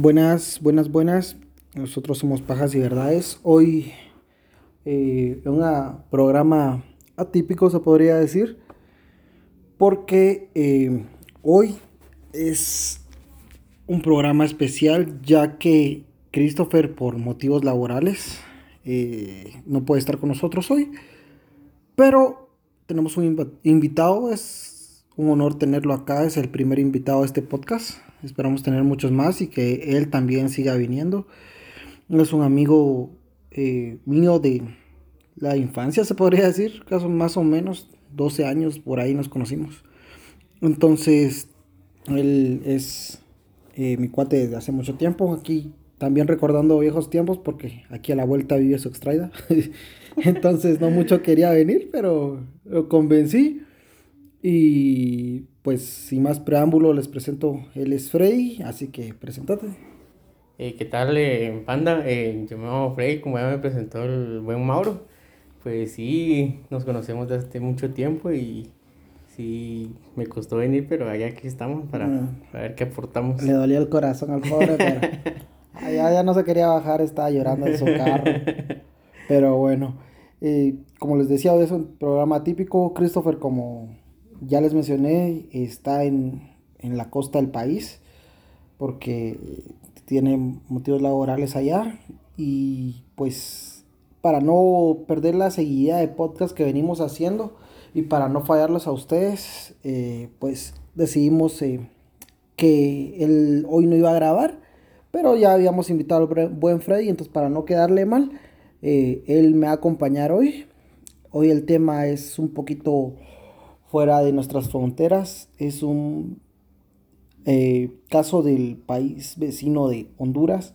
Buenas, buenas, buenas. Nosotros somos Pajas y Verdades. Hoy eh, un programa atípico se podría decir, porque eh, hoy es un programa especial ya que Christopher por motivos laborales eh, no puede estar con nosotros hoy, pero tenemos un invitado, un honor tenerlo acá, es el primer invitado a este podcast Esperamos tener muchos más y que él también siga viniendo. Es un amigo eh, mío de la infancia, se podría decir, caso más o menos 12 años por ahí nos conocimos. Entonces, él es eh, mi cuate desde hace mucho tiempo. Aquí también recordando viejos tiempos porque aquí a la vuelta vive su extraída. Entonces no mucho quería venir, pero lo convencí. Y pues sin más preámbulo les presento, él es Frey, así que presentate. Eh, ¿Qué tal, eh, Panda? Eh, yo me llamo Frey, como ya me presentó el buen Mauro. Pues sí, nos conocemos desde hace mucho tiempo y sí, me costó venir, pero allá aquí estamos para, ah. ver qué aportamos. Le dolía el corazón al pobre, pero allá ya no se quería bajar, estaba llorando en su carro. Pero bueno, como les decía, es un programa típico. Christopher, como ya les mencioné, está en, la costa del país porque tiene motivos laborales allá y pues para no perder la seguida de podcast que venimos haciendo y para no fallarlos a ustedes, eh, pues decidimos eh, que él hoy no iba a grabar, pero ya habíamos invitado al buen Freddy, entonces para no quedarle mal, eh, él me va a acompañar hoy. Hoy el tema es un poquito fuera de nuestras fronteras. Es un eh, caso del país vecino de Honduras,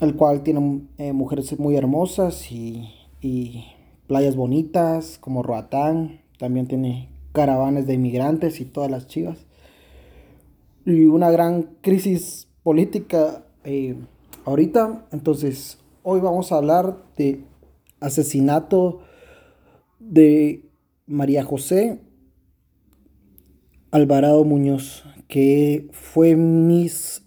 el cual tiene eh, mujeres muy hermosas y, playas bonitas como Roatán. También tiene caravanas de inmigrantes y todas las chivas. Y una gran crisis política eh, ahorita. Entonces, hoy vamos a hablar de asesinato de María José Alvarado Muñoz, que fue Miss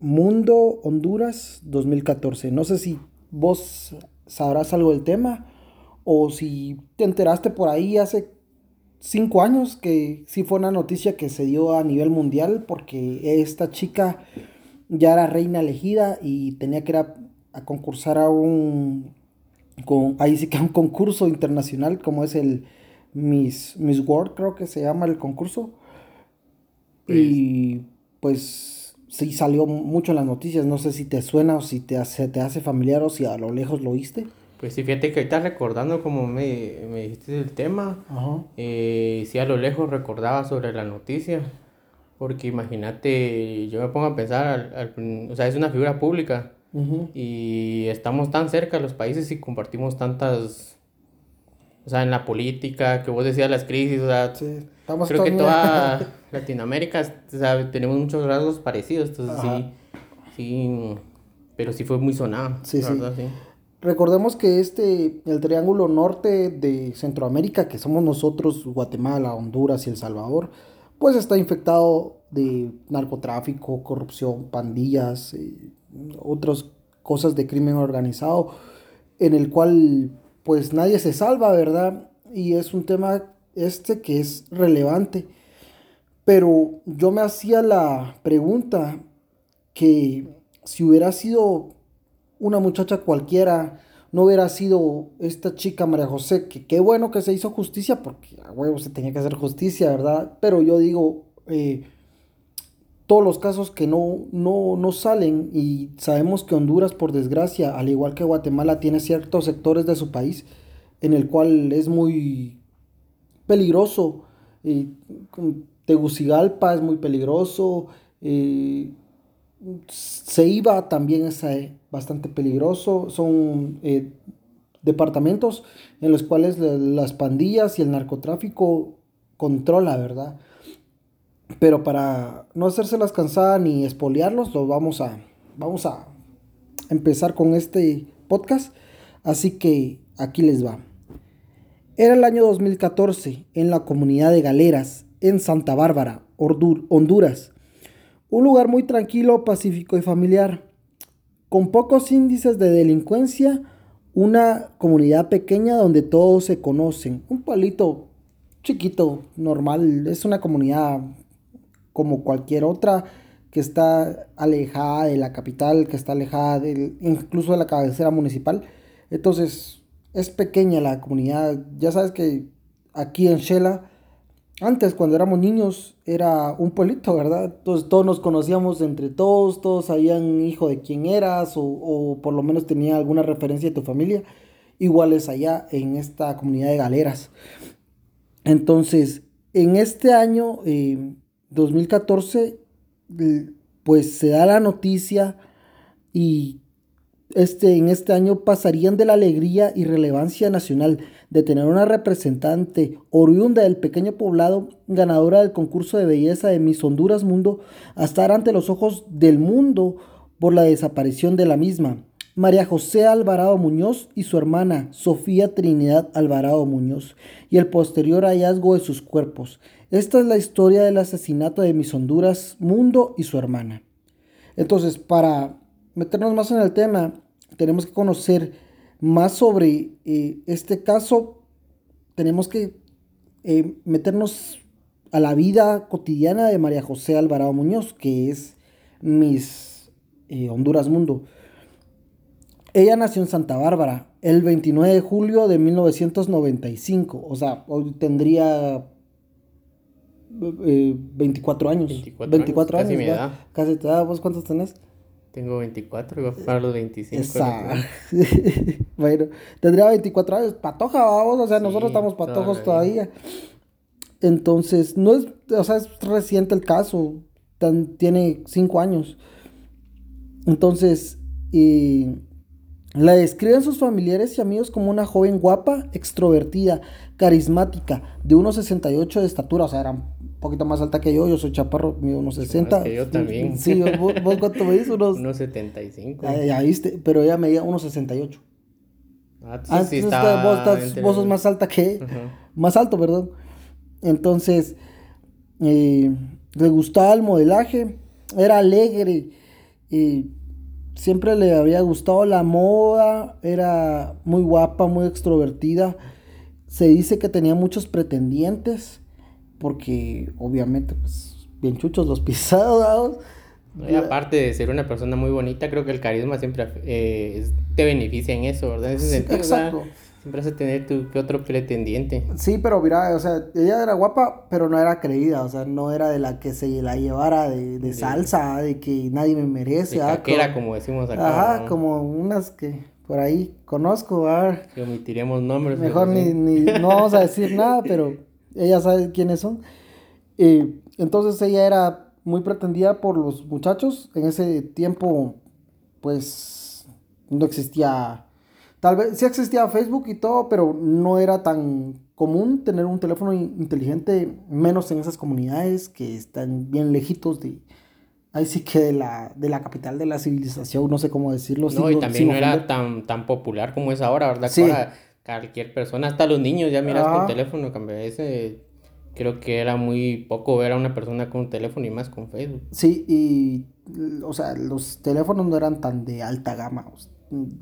Mundo Honduras 2014. No sé si vos sabrás algo del tema o si te enteraste por ahí hace cinco años que sí fue una noticia que se dio a nivel mundial porque esta chica ya era reina elegida y tenía que ir a concursar a un con, ahí sí que un concurso internacional como es el Miss, Miss World, creo que se llama el concurso. Y pues sí salió mucho en las noticias, no sé si te suena o si te hace, te hace familiar o si a lo lejos lo oíste. Pues sí, fíjate que ahorita recordando como me, me dijiste el tema, eh, sí a lo lejos recordaba sobre la noticia, porque imagínate, yo me pongo a pensar, o sea, es una figura pública, y estamos tan cerca los países y compartimos tantas, o sea, en la política, que vos decías las crisis, o sea, creo que toda Latinoamérica, o sea, tenemos muchos rasgos parecidos, entonces sí, sí, pero sí fue muy sonado. Sí, sí. Recordemos que este, el triángulo norte de Centroamérica, que somos nosotros, Guatemala, Honduras y El Salvador, pues está infectado de narcotráfico, corrupción, pandillas, eh, otras cosas de crimen organizado, en el cual pues nadie se salva, ¿verdad? Y es un tema este que es relevante. Pero yo me hacía la pregunta que si hubiera sido una muchacha cualquiera, no hubiera sido esta chica María José, que qué bueno que se hizo justicia, porque a huevo se tenía que hacer justicia, ¿verdad? Pero yo digo, eh, todos los casos que no, no, salen y sabemos que Honduras, por desgracia, al igual que Guatemala, tiene ciertos sectores de su país en el cual es muy peligroso. y Tegucigalpa es muy peligroso. Eh, Ceiba también es eh, bastante peligroso. Son eh, departamentos en los cuales las pandillas y el narcotráfico controla, ¿verdad? Pero para no hacérselas cansada ni espolearlos, lo vamos a, vamos a empezar con este podcast. Así que aquí les va. Era el año 2014 en la comunidad de Galeras, en Santa Bárbara, Honduras. Un lugar muy tranquilo, pacífico y familiar, con pocos índices de delincuencia, una comunidad pequeña donde todos se conocen, un pueblito chiquito, normal, es una comunidad como cualquier otra que está alejada de la capital, que está alejada del, incluso de la cabecera municipal. Entonces, es pequeña la comunidad. Ya sabes que aquí en Shela, antes cuando éramos niños, era un pueblito, ¿verdad? Entonces todos nos conocíamos entre todos, todos sabían hijo de quién eras o, o por lo menos tenía alguna referencia de tu familia. Igual es allá en esta comunidad de galeras. Entonces, en este año, 2014, eh, pues se da la noticia y este, en este año pasarían de la alegría y relevancia nacional de tener una representante oriunda del pequeño poblado, ganadora del concurso de belleza de Miss Honduras Mundo, a estar ante los ojos del mundo por la desaparición de la misma. María José Alvarado Muñoz y su hermana Sofía Trinidad Alvarado Muñoz, y el posterior hallazgo de sus cuerpos. Esta es la historia del asesinato de Miss Honduras Mundo y su hermana. Entonces, para meternos más en el tema, tenemos que conocer más sobre eh, este caso. Tenemos que eh, meternos a la vida cotidiana de María José Alvarado Muñoz, que es Miss eh, Honduras Mundo. Ella nació en Santa Bárbara el 29 de julio de 1995. O sea, hoy tendría 24 años. 24, años. casi mi edad. Casi te da. ¿Vos cuántos tenés? Tengo 24 y voy a los 25. Exacto. bueno, tendría 24 años. Patoja, vamos. O sea, nosotros estamos patojos todavía. Entonces, no es. O sea, es reciente el caso. tiene 5 años. Entonces, y la describen sus familiares y amigos como una joven guapa, extrovertida, carismática, de 1,68 de estatura, o sea, era un poquito más alta que yo, yo soy chaparro, mido 1,60. yo también. Sí, ¿vos, vos cuánto me dices? Unos... 1,75. Ah, ya viste, pero ella medía 1,68. Ah, ah sí, está vos, vos, sos más alta que... Más alto, perdón. Entonces, eh, le gustaba el modelaje, era alegre, eh, siempre le había gustado la moda, era muy guapa, muy extrovertida. Se dice que tenía muchos pretendientes, porque obviamente, pues, bien chuchos los pisados. Y aparte de ser una persona muy bonita, creo que el carisma siempre eh, te beneficia en eso, ¿verdad? En ese sentido, exacto. Siempre vas a tener tu que otro pretendiente. Sí, pero mira, o sea, ella era guapa, pero no era creída, o sea, no era de la que se la llevara de, salsa, de que nadie me merece. De ah, era como decimos acá. Ajá, como unas que por ahí conozco, a ver. Que omitiremos nombres. Mejor ni, ni, no vamos a decir nada, pero ella sabe quiénes son. entonces ella era muy pretendida por los muchachos. En ese tiempo, pues, no existía Tal vez sí existía Facebook y todo, pero no era tan común tener un teléfono inteligente, menos en esas comunidades que están bien lejitos de, ahí sí que de la, de la capital de la civilización, no sé cómo decirlo. No, y también no era tan, tan popular como es ahora, ¿verdad? Sí. Cualquier persona, hasta los niños ya miras con teléfono, cambia ese creo que era muy poco ver a una persona con un teléfono y más con Facebook. Sí, y o sea, los teléfonos no eran tan de alta gama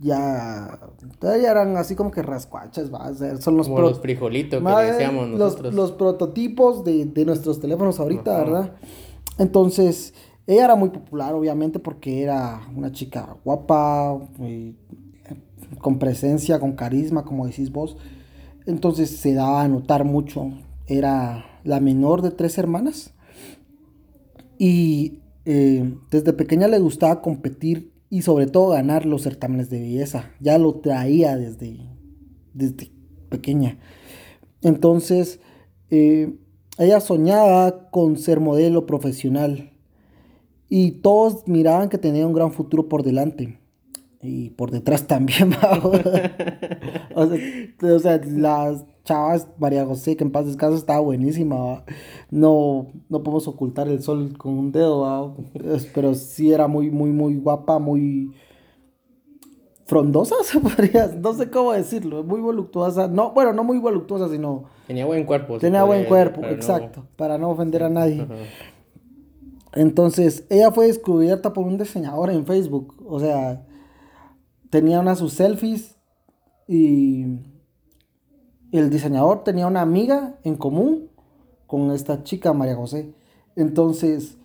ya todavía eran así como que rascuachas, va a ser, son los, los frijolitos que decíamos nosotros. Los, prototipos de, nuestros teléfonos ahorita, ¿verdad? Entonces, ella era muy popular, obviamente, porque era una chica guapa, con presencia, con carisma, como decís vos. Entonces se daba a notar mucho. Era la menor de tres hermanas. Y eh, desde pequeña le gustaba competir y sobre todo ganar los certámenes de belleza. Ya lo traía desde, desde pequeña. Entonces, eh, ella soñaba con ser modelo profesional y todos miraban que tenía un gran futuro por delante. Y por detrás también, o, sea, o sea, las chavas, María José, que en paz descanso, estaba buenísima. No, no podemos ocultar el sol con un dedo, pero sí era muy, muy, muy guapa, muy frondosa, se podría, no sé cómo decirlo, muy voluptuosa. No, bueno, no muy voluptuosa, sino. Tenía buen cuerpo. Tenía buen cuerpo, exacto, para no ofender a nadie. Entonces, ella fue descubierta por un diseñador en Facebook. O sea, tenía una sus selfies y el diseñador tenía una amiga en común con esta chica María José. Entonces,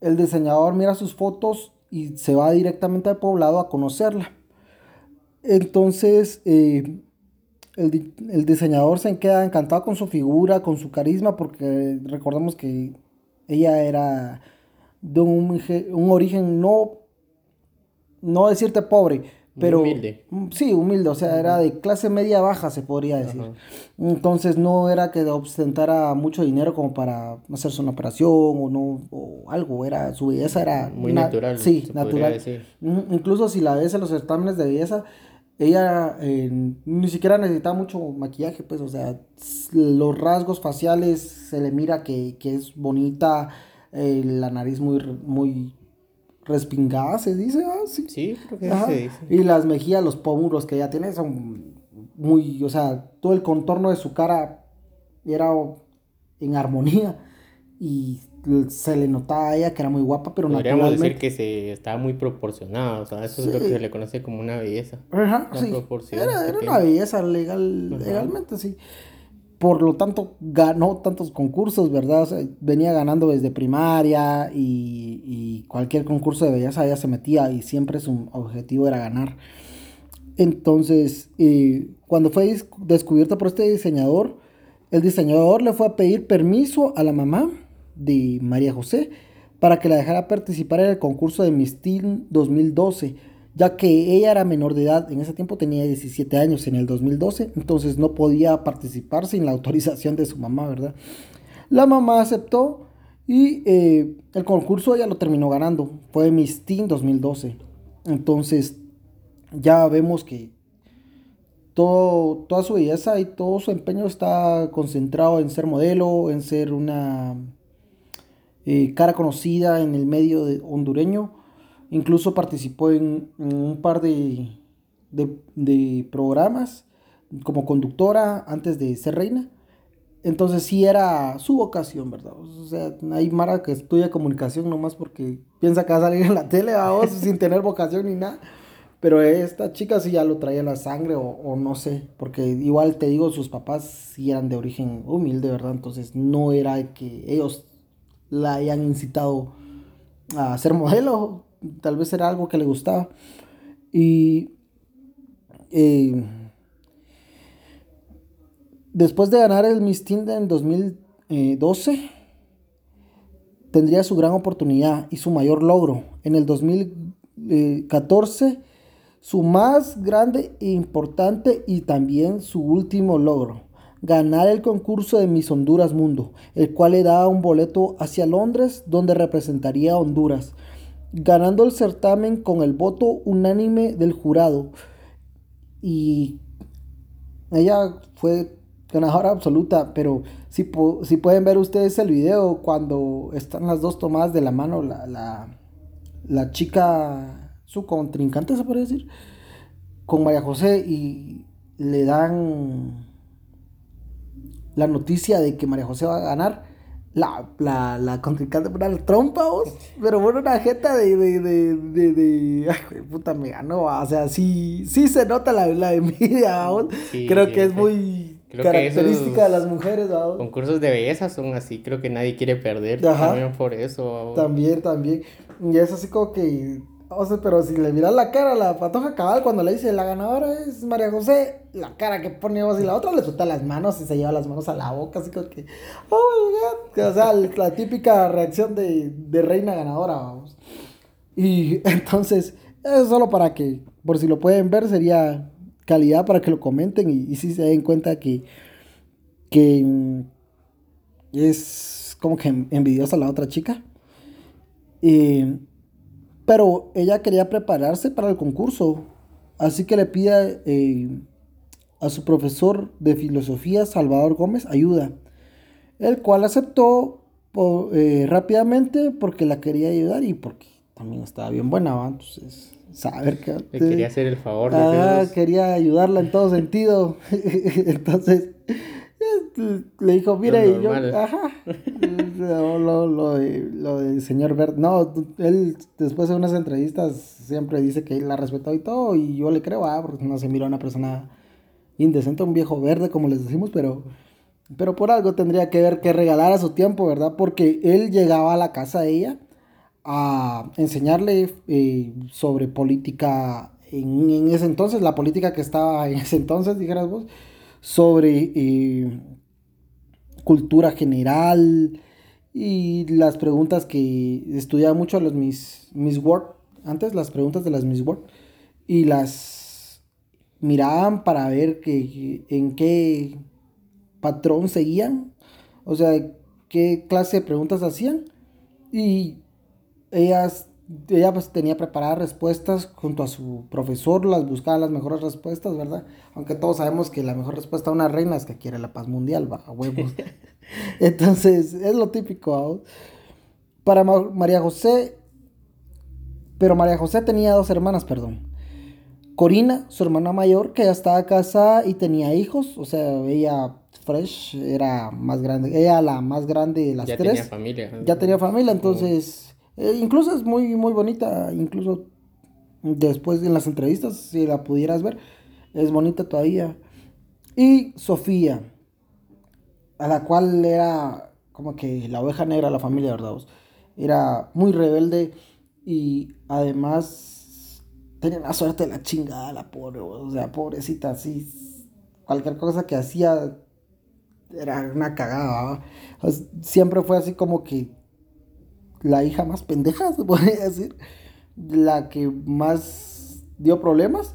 el diseñador mira sus fotos y se va directamente al poblado a conocerla. Entonces, eh, el, diseñador se queda encantado con su figura, con su carisma, porque recordemos que ella era de un, un origen no, no decirte pobre, pero humilde. Mm, sí, humilde, o sea, era de clase media baja, se podría decir. Entonces no era que ostentara mucho dinero como para hacerse una operación o no o algo, era su belleza era muy natural. Sí, natural. Incluso si la ves en los certámenes de belleza, ella eh, ni siquiera necesitaba mucho maquillaje, pues, o sea, los rasgos faciales se le mira que, es bonita, eh, la nariz muy, muy respingada, se dice, ah, sí. Sí, creo que se dice. Y las mejillas, los pómulos que ella tiene son muy, o sea, todo el contorno de su cara era en armonía y se le notaba a ella que era muy guapa, pero Podríamos decir que se estaba muy proporcionada, o sea, eso es lo que se le conoce como una belleza. Ajá, sí. Era, era una belleza legal, legalmente, sí. Por lo tanto, ganó tantos concursos, ¿verdad? venía ganando desde primaria y, y, cualquier concurso de belleza ella se metía y siempre su objetivo era ganar. Entonces, eh, cuando fue descubierta por este diseñador, el diseñador le fue a pedir permiso a la mamá de María José para que la dejara participar en el concurso de Miss Teen 2012, ya que ella era menor de edad, en ese tiempo tenía 17 años en el 2012, entonces no podía participar sin la autorización de su mamá, ¿verdad? La mamá aceptó y eh, el concurso ella lo terminó ganando, fue Miss Teen 2012. Entonces ya vemos que todo, toda su belleza y todo su empeño está concentrado en ser modelo, en ser una eh, cara conocida en el medio hondureño. Incluso participó en, un par de, de, programas como conductora antes de ser reina. Entonces sí era su vocación, ¿verdad? O sea, hay Mara que estudia comunicación nomás porque piensa que va a salir en la tele, vos, sin tener vocación ni nada. Pero esta chica sí ya lo traía en la sangre o, o, no sé, porque igual te digo, sus papás sí eran de origen humilde, ¿verdad? Entonces no era que ellos la hayan incitado a ser modelo, tal vez era algo que le gustaba. Y eh, después de ganar el Miss Tinder en 2012, tendría su gran oportunidad y su mayor logro. En el 2014, su más grande e importante y también su último logro ganar el concurso de Miss Honduras Mundo, el cual le daba un boleto hacia Londres donde representaría a Honduras, ganando el certamen con el voto unánime del jurado. Y ella fue ganadora absoluta, pero si, si pueden ver ustedes el video cuando están las dos tomadas de la mano, la, la, la chica, su contrincante se puede decir, con María José y le dan la noticia de que María José va a ganar, la, la, la contrincante por la trompa, pero bueno, una jeta de, de, de, de, de ay, puta, me ganó, o sea, sí, sí se nota la, la envidia, creo que es muy característica de las mujeres, Concursos de belleza son así, creo que nadie quiere perder, también por eso. También, también, y es así como que o sea, pero si le miras la cara a la patoja cabal cuando le dice la ganadora es María José, la cara que pone vos y la otra le suelta las manos y se lleva las manos a la boca, así como que, oh my god, o sea, la típica reacción de, reina ganadora, vamos. Y entonces, es solo para que, por si lo pueden ver, sería calidad para que lo comenten y, si se den cuenta que, que es como que envidiosa la otra chica. Y pero ella quería prepararse para el concurso, así que le pide eh, a su profesor de filosofía, Salvador Gómez, ayuda, el cual aceptó eh, rápidamente porque la quería ayudar y porque también estaba bien buena, entonces saber que... Le quería hacer el favor. Ah, quería ayudarla en todo sentido. Entonces, Le dijo, mira, y yo, ajá, lo, lo, de, señor Verde, no, él después de unas entrevistas siempre dice que él la respetó y todo, y yo le creo, ah, porque no se miró a una persona indecente, un viejo verde, como les decimos, pero, pero por algo tendría que ver que regalara su tiempo, ¿verdad? Porque él llegaba a la casa de ella a enseñarle eh, sobre política en, en, ese entonces, la política que estaba en ese entonces, dijeras vos, sobre eh, cultura general y las preguntas que estudiaba mucho los Miss, Miss Word, antes las preguntas de las Miss Word, y las miraban para ver que, en qué patrón seguían, o sea, qué clase de preguntas hacían, y ellas ella pues tenía preparadas respuestas junto a su profesor, las buscaba las mejores respuestas, ¿verdad? Aunque todos sabemos que la mejor respuesta a una reina es que quiere la paz mundial, va, a huevos. Entonces, es lo típico. Para María José, pero María José tenía dos hermanas, perdón. Corina, su hermana mayor, que ya estaba casada y tenía hijos, o sea, ella Fresh era más grande, ella la más grande de las tres. Ya tenía familia. Ya tenía familia, entonces eh, incluso es muy, muy bonita, incluso después en las entrevistas, si la pudieras ver, es bonita todavía. Y Sofía, a la cual era como que la oveja negra de la familia, ¿verdad? Era muy rebelde y además tenía la suerte de la chingada, la pobre, o sea, pobrecita, así, cualquier cosa que hacía era una cagada, siempre fue así como que la hija más pendeja, se podría decir, la que más dio problemas.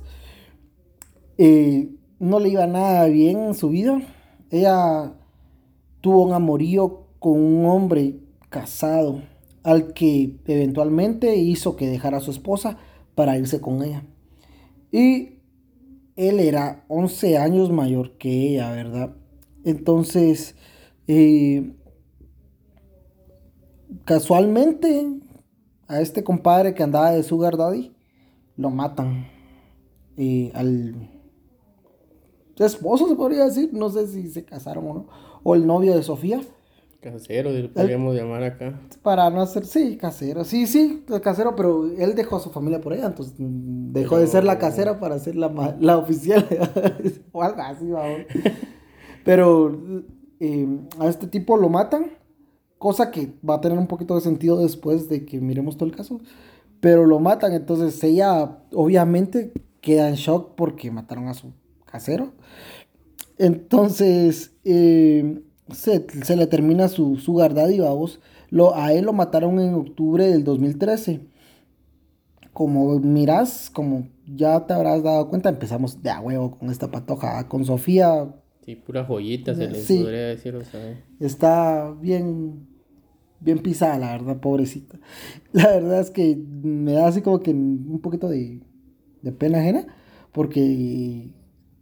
Eh, no le iba nada bien en su vida. Ella tuvo un amorío con un hombre casado al que eventualmente hizo que dejara a su esposa para irse con ella. Y él era 11 años mayor que ella, ¿verdad? Entonces, eh, casualmente a este compadre que andaba de Sugar Daddy lo matan. Y al esposo se podría decir, no sé si se casaron o no, o el novio de Sofía. Casero, podríamos llamar acá. Para no hacer, sí, casero, sí, sí, casero, pero él dejó a su familia por ella, entonces dejó de ser la casera para ser la, la oficial, o algo así, vamos. Pero eh, a este tipo lo matan Cosa que va a tener un poquito de sentido después de que miremos todo el caso. Pero lo matan, entonces ella obviamente queda en shock porque mataron a su casero. Entonces eh, se, le termina su, su y vamos. Lo, a él lo mataron en octubre del 2013. Como miras, como ya te habrás dado cuenta, empezamos de a huevo con esta patoja. Con Sofía Sí, pura joyita se les podría decir, o sea. Está bien, bien pisada, la verdad, pobrecita. La verdad es que me da así como que un poquito de, de pena ajena, porque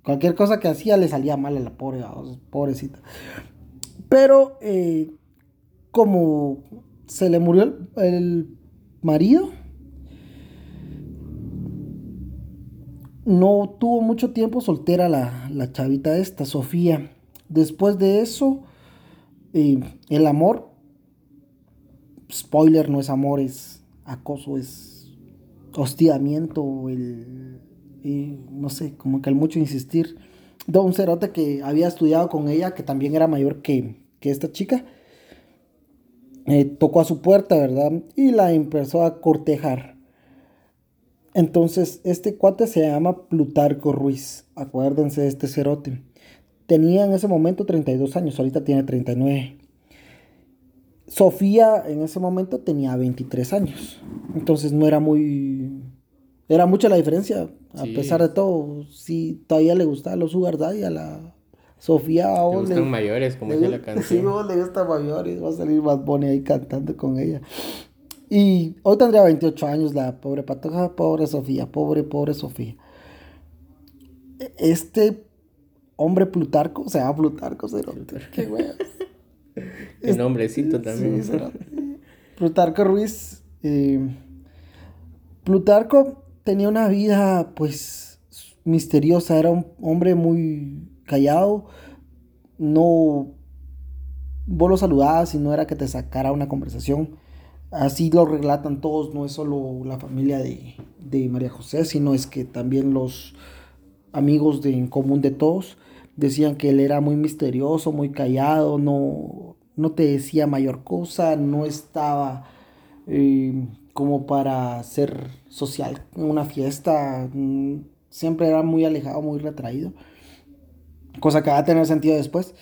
cualquier cosa que hacía le salía mal a la pobre, pobrecita. Pero eh, como se le murió el, el marido, no tuvo mucho tiempo soltera la, la chavita esta, Sofía. Después de eso, eh, el amor, spoiler, no es amor, es acoso, es hostigamiento, el, no sé, como que al mucho insistir. De un cerote que había estudiado con ella, que también era mayor que, esta chica, eh, tocó a su puerta, ¿verdad? Y la empezó a cortejar. Entonces, este cuate se llama Plutarco Ruiz. Acuérdense de este cerote. Tenía en ese momento 32 años, ahorita tiene 39. Sofía en ese momento tenía 23 años. Entonces no era muy... Era mucha la diferencia. A pesar de todo, sí, todavía le gustaba los Sugar Daddy a la Sofía. Le gustan mayores, como dice la canción. Sí, le gustan mayores. Va a salir más bonita ahí cantando con ella. Y hoy tendría 28 años la pobre patoja, pobre Sofía, pobre, pobre Sofía. Este hombre Plutarco, se llama Plutarco, Qué wea. El nombrecito también. Plutarco Ruiz. Eh, Plutarco tenía una vida, pues, misteriosa. Era un hombre muy callado, no vos lo saludabas y no era que te sacara una conversación. Así lo relatan todos, no es solo la familia de, de María José, sino es que también los amigos de, en común de todos decían que él era muy misterioso, muy callado, no, no te decía mayor cosa, no estaba eh, como para ser social en una fiesta, mm, siempre era muy alejado, muy retraído, cosa que va a tener sentido después,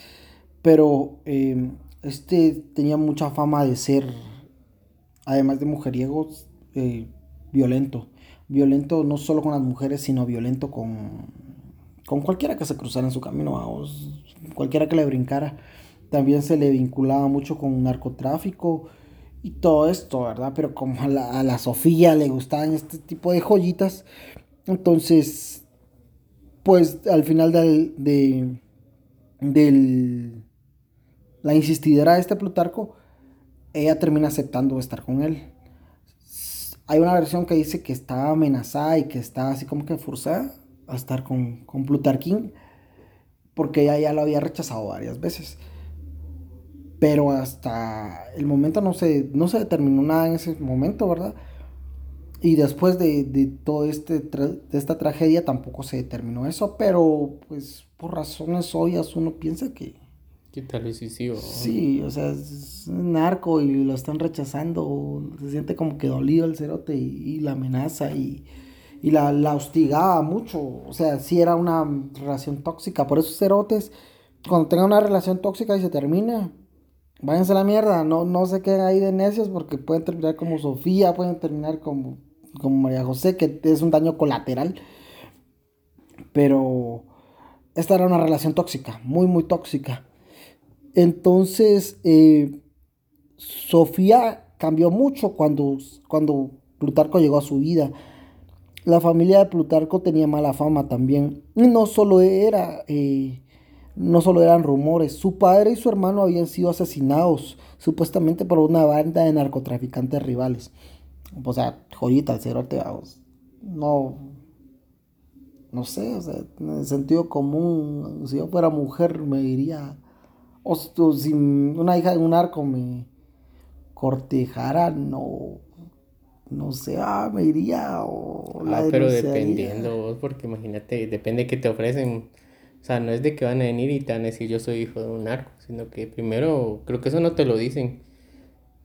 pero eh, este tenía mucha fama de ser, además de mujeriego, eh, violento, violento no solo con las mujeres, sino violento con, con cualquiera que se cruzara en su camino, vamos, cualquiera que le brincara. También se le vinculaba mucho con narcotráfico y todo esto, ¿verdad? Pero como a la, Sofía le gustaban este tipo de joyitas, entonces, pues al final de, del, la insistidera de este Plutarco, ella termina aceptando estar con él. Hay una versión que dice que está amenazada y que está así como que forzada a estar con, con Plutarquín, porque ella ya lo había rechazado varias veces pero hasta el momento no se, no se determinó nada en ese momento, ¿verdad? Y después de, de todo este de esta tragedia tampoco se determinó eso, pero pues por razones obvias uno piensa que... ¿Qué tal sí, sí, sí, o sea, es un narco y lo están rechazando, se siente como que dolido el cerote y, la amenaza y, y la, la, hostigaba mucho, o sea, sí era una relación tóxica, por eso cerotes, cuando tengan una relación tóxica y se termina, váyanse a la mierda, no, no se queden ahí de necios porque pueden terminar como Sofía, pueden terminar como, como María José, que es un daño colateral. Pero esta era una relación tóxica, muy, muy tóxica. Entonces, eh, Sofía cambió mucho cuando, cuando Plutarco llegó a su vida. La familia de Plutarco tenía mala fama también. No solo era eh, no solo eran rumores, su padre y su hermano habían sido asesinados supuestamente por una banda de narcotraficantes rivales. O sea, joyita, el cerote, no, no sé, o sea, en el sentido común, si yo fuera mujer me diría, o si una hija de un arco me cortejara, no, no sé, ah, me iría o la ah, pero dependiendo, porque imagínate, depende que te ofrecen o sea, no es de que van a venir y te van a decir yo soy hijo de un narco, sino que primero, creo que eso no te lo dicen.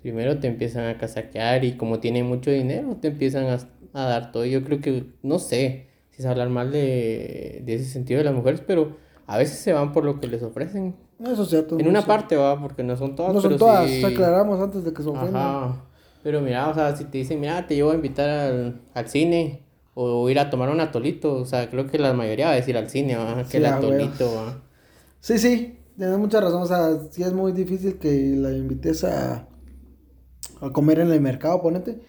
Primero te empiezan a casaquear y como tienen mucho dinero, te empiezan a, dar todo. Yo creo que, no sé si es hablar mal de, ese sentido de las mujeres, pero a veces se van por lo que les ofrecen. Eso es cierto. En una parte va, porque no son todas. No son todas, aclaramos antes de que se ofendan. Ajá. Pero mira, o sea, si te dicen, mira, te llevo a invitar al, al cine, o ir a tomar un atolito. O sea, creo que la mayoría va a decir al cine, ¿va? que el atolito. ¿va? Sí, sí, tienes mucha razón. O sea, sí es muy difícil que la invites a, a comer en el mercado, ponete.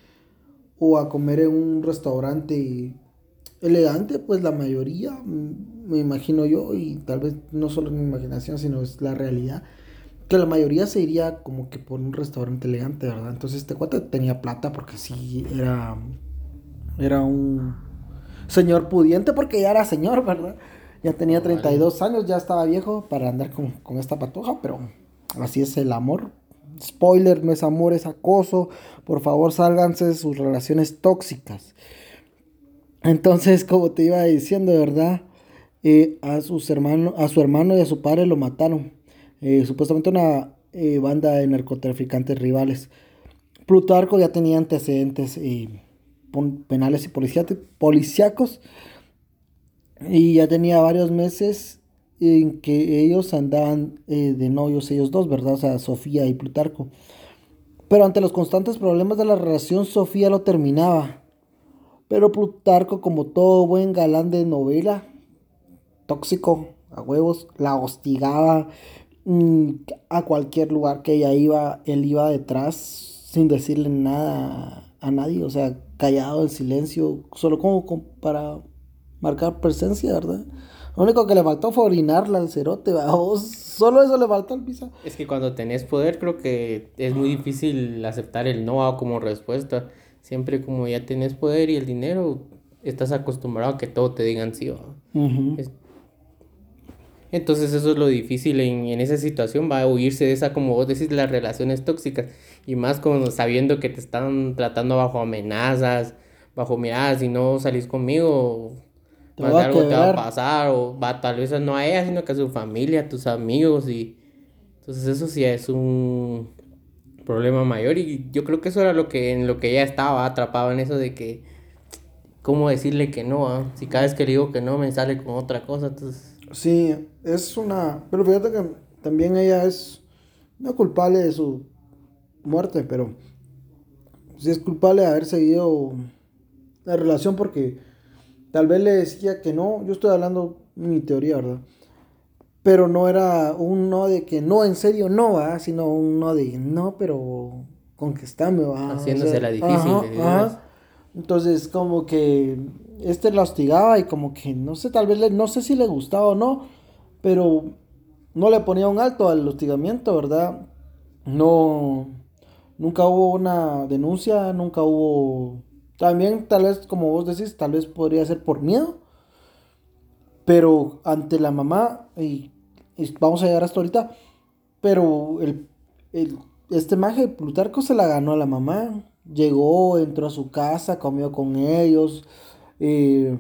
O a comer en un restaurante elegante, pues la mayoría, mm, me imagino yo, y tal vez no solo en mi imaginación, sino es la realidad, que la mayoría se iría como que por un restaurante elegante, ¿verdad? Entonces este cuate tenía plata porque sí era era un señor pudiente porque ya era señor, ¿verdad? Ya tenía 32 años, ya estaba viejo para andar con, esta patoja, pero así es el amor. Spoiler, no es amor, es acoso. Por favor, sálganse de sus relaciones tóxicas. Entonces, como te iba diciendo, ¿verdad? Eh, a, sus hermanos, a su hermano y a su padre lo mataron. Eh, supuestamente una eh, banda de narcotraficantes rivales. Plutarco ya tenía antecedentes penales y policíacos. Y ya tenía varios meses en que ellos andaban eh, de novios, ellos dos, ¿verdad? O sea, Sofía y Plutarco. Pero ante los constantes problemas de la relación, Sofía lo terminaba. Pero Plutarco, como todo buen galán de novela, tóxico, a huevos, la hostigaba a cualquier lugar que ella iba, él iba detrás sin decirle nada a nadie, o sea, callado, en silencio, solo como, para marcar presencia, ¿verdad? Lo único que le faltó fue orinarla al cerote, Solo eso le faltó al pisa. Es que cuando tenés poder, creo que es muy difícil aceptar el no como respuesta. Siempre como ya tenés poder y el dinero, estás acostumbrado a que todo te digan sí, Entonces eso es lo difícil en, en, esa situación, va a huirse de esa, como vos decís, las relaciones tóxicas. Y más con sabiendo que te están tratando bajo amenazas, bajo miradas, si no salís conmigo, algo te va a pasar, o va tal vez no a ella, sino que a su familia, a tus amigos, y entonces eso sí es un problema mayor, y yo creo que eso era lo que, en lo que ella estaba atrapado en eso de que, ¿cómo decirle que no? Ah? Si cada vez que le digo que no me sale con otra cosa, entonces... Sí, es una, pero fíjate que también ella es no culpable de su muerte, pero sí es culpable de haber seguido la relación porque Tal vez le decía que no, yo estoy hablando mi teoría, ¿verdad? Pero no era un no de que no, en serio no va, sino un no de no, pero conquistame, va. Haciéndose la difícil. Entonces, como que este la hostigaba y como que no sé, tal vez le, no sé si le gustaba o no, pero no le ponía un alto al hostigamiento, ¿verdad? No, nunca hubo una denuncia, nunca hubo también tal vez, como vos decís, tal vez podría ser por miedo. Pero ante la mamá, y, vamos a llegar hasta ahorita, pero el, este maje Plutarco se la ganó a la mamá. Llegó, entró a su casa, comió con ellos, eh,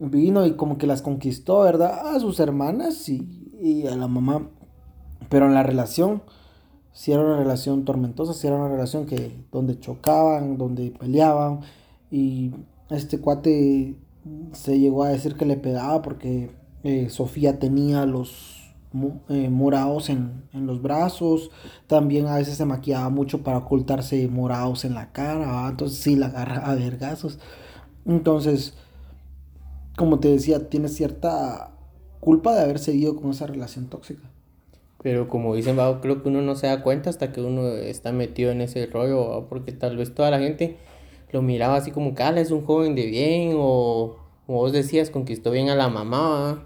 vino y como que las conquistó, ¿verdad? A sus hermanas y, y a la mamá. Pero en la relación si era una relación tormentosa, si era una relación que donde chocaban, donde peleaban y este cuate se llegó a decir que le pegaba porque eh, Sofía tenía los eh, morados en, los brazos, también a veces se maquillaba mucho para ocultarse morados en la cara, entonces sí la agarra a vergazos. Entonces, como te decía, tiene cierta culpa de haber seguido con esa relación tóxica. Pero como dicen, creo que uno no se da cuenta hasta que uno está metido en ese rollo, porque tal vez toda la gente lo miraba así como que, es un joven de bien, o como vos decías, conquistó bien a la mamá,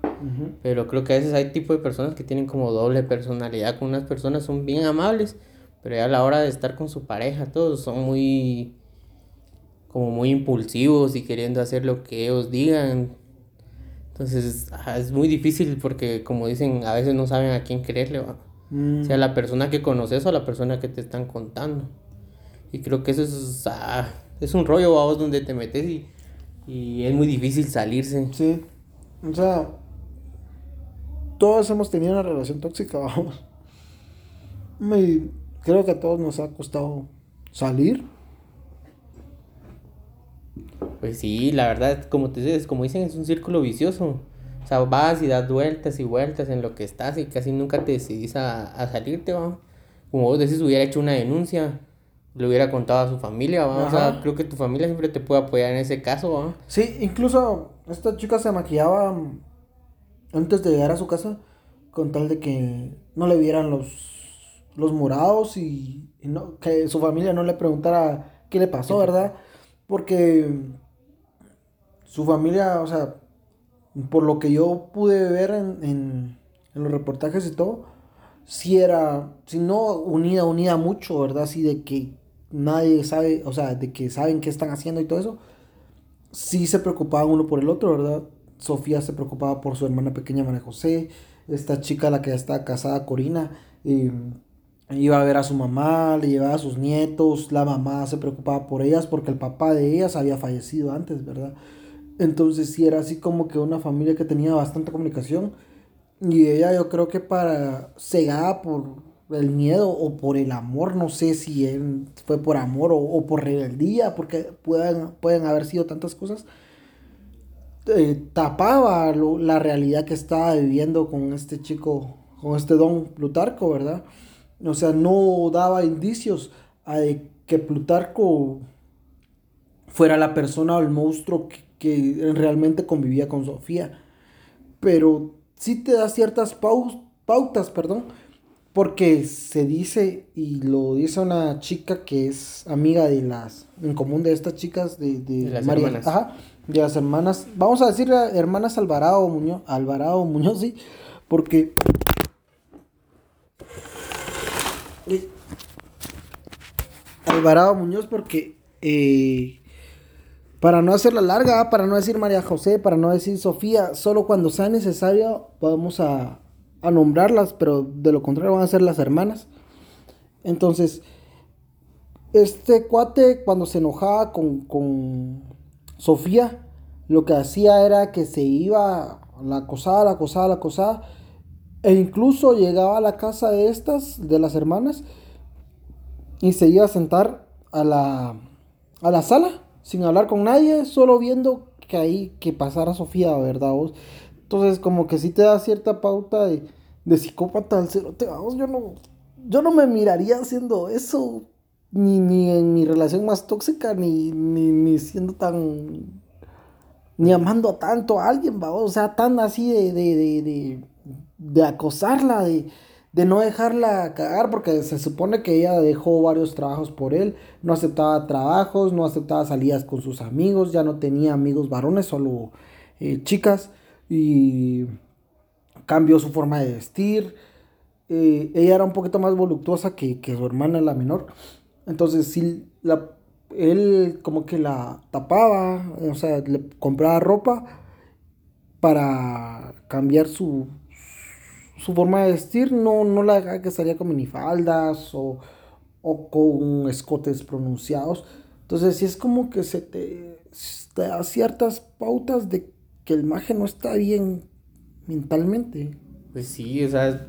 pero creo que a veces hay tipo de personas que tienen como doble personalidad, con unas personas son bien amables, pero ya a la hora de estar con su pareja, todos son muy, como muy impulsivos y queriendo hacer lo que ellos digan, entonces es muy difícil porque como dicen, a veces no saben a quién creerle, ¿va? Mm. sea la persona que conoces o la persona que te están contando. Y creo que eso es, ah, es un rollo, vos donde te metes y, y es muy difícil salirse. Sí, o sea, todos hemos tenido una relación tóxica, vamos. Me, creo que a todos nos ha costado salir pues sí, la verdad, como te dices, como dicen, es un círculo vicioso. O sea, vas y das vueltas y vueltas en lo que estás y casi nunca te decidís a, a salirte, ¿va? Como vos decís, hubiera hecho una denuncia, le hubiera contado a su familia, ¿va? O sea, creo que tu familia siempre te puede apoyar en ese caso, ¿va? Sí, incluso esta chica se maquillaba antes de llegar a su casa con tal de que no le vieran los, los morados y, y no, que su familia no le preguntara qué le pasó, ¿verdad? Porque su familia, o sea, por lo que yo pude ver en, los reportajes y todo, si era, si no unida, unida mucho, ¿verdad? Así de que nadie sabe, o sea, de que saben qué están haciendo y todo eso, sí se preocupaban uno por el otro, ¿verdad? Sofía se preocupaba por su hermana pequeña María José, esta chica la que ya está casada, Corina, y iba a ver a su mamá, le llevaba a sus nietos, la mamá se preocupaba por ellas porque el papá de ellas había fallecido antes, ¿verdad? Entonces sí era así como que una familia que tenía bastante comunicación. Y ella yo creo que para cegada por el miedo o por el amor, no sé si fue por amor o, por rebeldía, porque pueden, pueden haber sido tantas cosas, eh, tapaba la realidad que estaba viviendo con este chico, con este don Plutarco, ¿verdad? O sea, no daba indicios a que Plutarco fuera la persona o el monstruo que, que realmente convivía con Sofía. Pero sí te da ciertas pautas, perdón, porque se dice, y lo dice una chica que es amiga de las, en común de estas chicas, de, de, las hermanas. Ajá, de las hermanas, vamos a decir hermanas Alvarado Muñoz, Alvarado Muñoz, sí, porque... Alvarado Muñoz porque eh, para no hacerla larga, para no decir María José, para no decir Sofía, solo cuando sea necesario podemos a, a nombrarlas, pero de lo contrario van a ser las hermanas. Entonces, este cuate cuando se enojaba con, con Sofía, lo que hacía era que se iba, la acosaba, la acosaba, la acosaba, e incluso llegaba a la casa de estas, de las hermanas, y se iba a sentar a la, a la sala sin hablar con nadie, solo viendo que ahí que pasara Sofía, ¿verdad? Vos? Entonces, como que sí te da cierta pauta de, de psicópata al cerote, vos, yo no, yo no me miraría haciendo eso, ni, ni en mi relación más tóxica, ni, ni, ni siendo tan, ni amando tanto a alguien, ¿va? o sea, tan así de, de, de, de acosarla, de de no dejarla cagar, porque se supone que ella dejó varios trabajos por él, no aceptaba trabajos, no aceptaba salidas con sus amigos, ya no tenía amigos varones, solo eh, chicas, y cambió su forma de vestir. Eh, ella era un poquito más voluptuosa que, su hermana, la menor. Entonces, sí, la, él como que la tapaba, o sea, le compraba ropa para cambiar su, su forma de vestir no, no la que salía con minifaldas o, o con escotes pronunciados. Entonces, sí es como que se te, da ciertas pautas de que el maje no está bien mentalmente. Pues sí, o sea,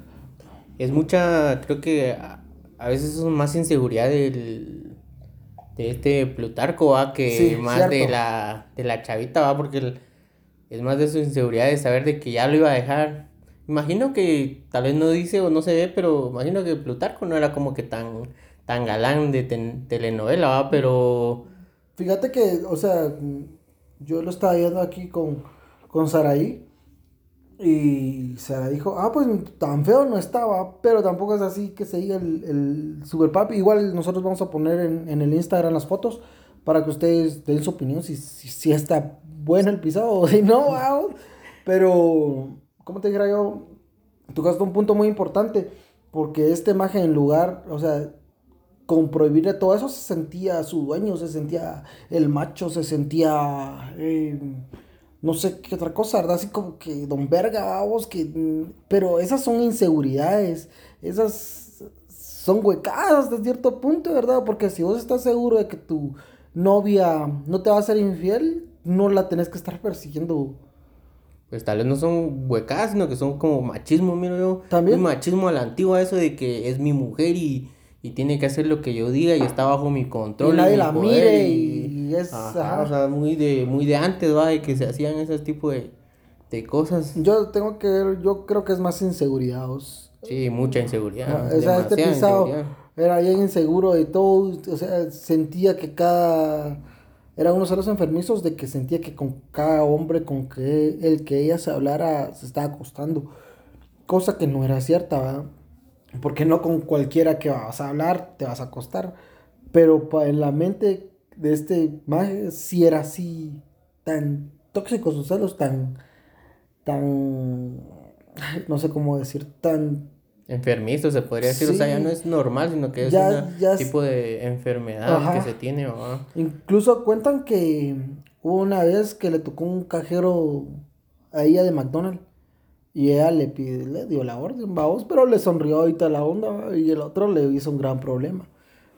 es mucha, creo que a, veces es más inseguridad del, de este Plutarco, ¿va? que más de la, de la chavita, ¿va? porque es más de su inseguridad de saber de que ya lo iba a dejar Imagino que tal vez no dice o no se ve, pero imagino que Plutarco no era como que tan, tan galán de telenovela, ¿va? Pero... Fíjate que, o sea, yo lo estaba viendo aquí con, con Saraí. Y Sara dijo, ah, pues tan feo no estaba, pero tampoco es así que se diga el, el super papi. Igual nosotros vamos a poner en, en, el Instagram las fotos para que ustedes den su opinión si, si, si está bueno el pisado o si no, wow. Pero ¿cómo te dijera yo? Tocaste un punto muy importante, porque este imagen en lugar, o sea, con prohibirle todo eso, se sentía su dueño, se sentía el macho, se sentía, eh, no sé qué otra cosa, ¿verdad? Así como que don verga, vamos, que, pero esas son inseguridades, esas son huecadas de cierto punto, ¿verdad? Porque si vos estás seguro de que tu novia no te va a ser infiel, no la tenés que estar persiguiendo pues tal vez no son huecas, sino que son como machismo, miro yo. También. Un machismo a la antigua, eso de que es mi mujer y, y tiene que hacer lo que yo diga y está bajo mi control. Y nadie la mire y, es. Ajá, o sea, muy de, muy de antes, va, de que se hacían ese tipo de, de cosas. Yo tengo que ver, yo creo que es más inseguridad. Sí, mucha inseguridad. o sea, este pisado era bien inseguro de todo, o sea, sentía que cada era unos celos enfermizos de que sentía que con cada hombre con que el que ella se hablara se estaba acostando. Cosa que no era cierta, ¿verdad? Porque no con cualquiera que vas a hablar te vas a acostar. Pero en la mente de este maje sí era así, tan tóxico sus celos, tan, tan, no sé cómo decir, tan enfermizo, se podría decir. O sea, ya no es normal, sino que es un tipo de enfermedad que se tiene. Incluso cuentan que hubo una vez que le tocó un cajero a ella de McDonald's. Y ella le, pide, le dio la orden, vamos, pero le sonrió ahorita la onda y el otro le hizo un gran problema.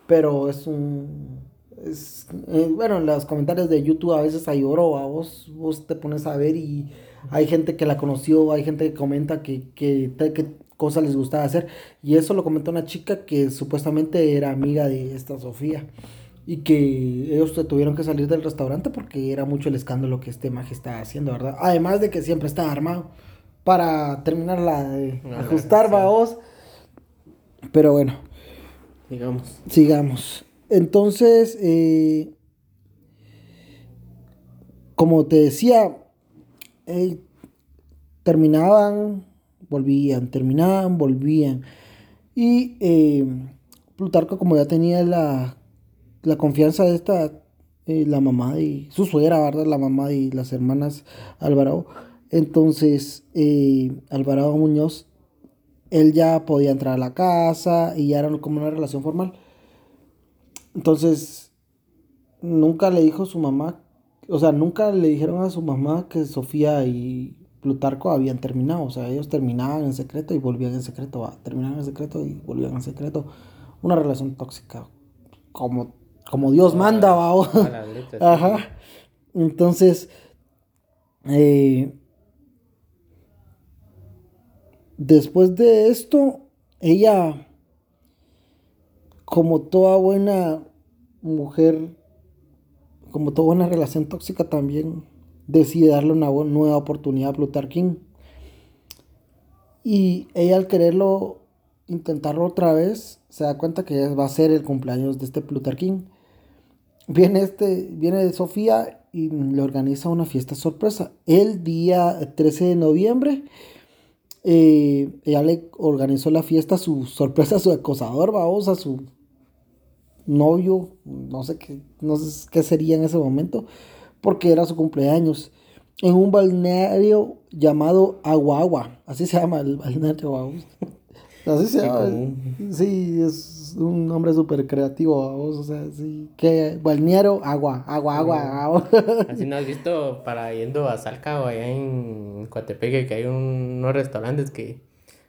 Pero es un... Es, eh, bueno, en los comentarios de YouTube a veces hay oro, vos, vos te pones a ver y hay gente que la conoció, hay gente que comenta que, que, que cosas les gustaba hacer. Y eso lo comentó una chica que supuestamente era amiga de esta Sofía. Y que ellos tuvieron que salir del restaurante porque era mucho el escándalo que este maje estaba haciendo, ¿verdad? Además de que siempre estaba armado para terminar la de ajustar, vaos. Pero bueno. Sigamos. Sigamos. Entonces, eh, como te decía, eh, terminaban volvían, terminaban, volvían. Y eh, Plutarco, como ya tenía la, la confianza de esta, eh, la mamá de su suegra, ¿verdad? La mamá de las hermanas Alvarado. Entonces, eh, Muñoz, él ya podía entrar a la casa y ya era como una relación formal. Entonces, nunca le dijo su mamá o sea, nunca le dijeron a su mamá que Sofía y Plutarco habían terminado. O sea, ellos terminaban en secreto y volvían en secreto. Terminaban en secreto y volvían en secreto. Una relación tóxica. Como, como Dios manda, va. Ajá. Entonces, eh, después de esto, ella, como toda buena mujer, como toda buena relación tóxica también decide darle una nueva oportunidad a Plutarquín. Y ella al quererlo, intentarlo otra vez, se da cuenta que va a ser el cumpleaños de este Plutarquín. Viene, este, viene Sofía y le organiza una fiesta sorpresa. El día 13 de noviembre, eh, ella le organizó la fiesta, su sorpresa a su acosador, vamos, a su novio, no sé qué, no sé qué sería en ese momento porque era su cumpleaños, en un balneario llamado Agua Agua. Así se llama el balneario Agua. Así se llama. Sí, es un nombre súper creativo, o sea, sí. Que balneario Agua, Agua, Agua, agua. Así no has visto para yendo a Salca o allá en Coatepeque que hay unos restaurantes que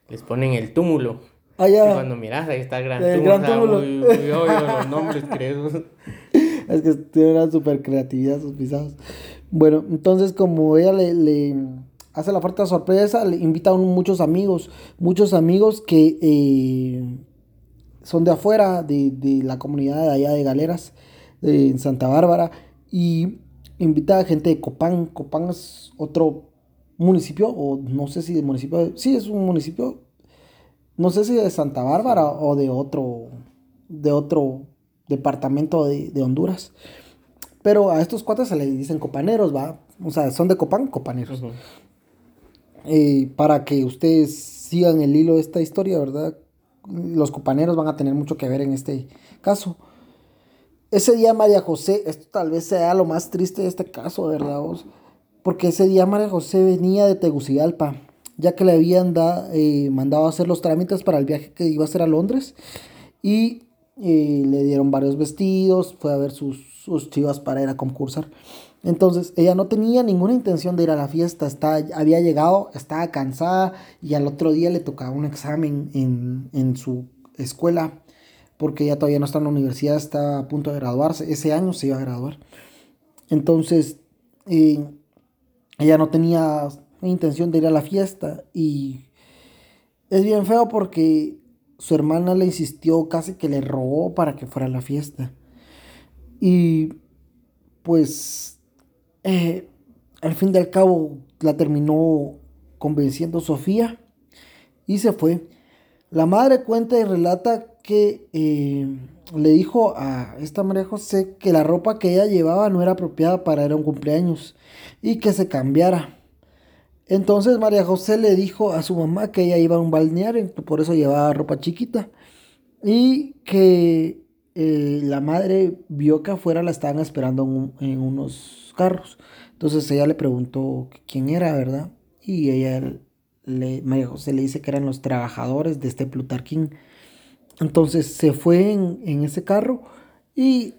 les ponen el túmulo. Allá. Y cuando miras, ahí está el gran el túmulo. Gran túmulo. Muy, muy obvio los nombres, creo. es que tiene una super creatividad sus pisados. Bueno, entonces como ella le, hace la fuerte sorpresa, le invita a muchos amigos, muchos amigos que eh, son de afuera, de, la comunidad de allá de Galeras, en Santa Bárbara, y invita a gente de Copán. Copán es otro municipio, o no sé si de municipio, sí es un municipio, no sé si de Santa Bárbara o de otro, de otro departamento de, Honduras. Pero a estos cuatro se les dicen copaneros, ¿va? O sea, son de Copán, copaneros. Eh, para que ustedes sigan el hilo de esta historia, ¿verdad? Los copaneros van a tener mucho que ver en este caso. Ese día María José, esto tal vez sea lo más triste de este caso, ¿verdad? Porque ese día María José venía de Tegucigalpa, ya que le habían eh, mandado a hacer los trámites para el viaje que iba a hacer a Londres. Y y le dieron varios vestidos, fue a ver sus, sus chivas para ir a concursar. Entonces ella no tenía ninguna intención de ir a la fiesta, estaba, había llegado, estaba cansada y al otro día le tocaba un examen en, en su escuela porque ella todavía no está en la universidad, está a punto de graduarse, ese año se iba a graduar. Entonces eh, ella no tenía intención de ir a la fiesta y es bien feo porque su hermana le insistió, casi que le rogó para que fuera a la fiesta. Y pues eh, al fin y al cabo la terminó convenciendo Sofía y se fue. La madre cuenta y relata que eh, le dijo a esta María José que la ropa que ella llevaba no era apropiada para ir a un cumpleaños y que se cambiara. Entonces María José le dijo a su mamá que ella iba a un balneario, por eso llevaba ropa chiquita. Y que eh, la madre vio que afuera la estaban esperando en, unos carros. Entonces ella le preguntó quién era, ¿verdad? Y ella, le, María José le dice que eran los trabajadores de este Plutarquín. Entonces se fue en, en ese carro y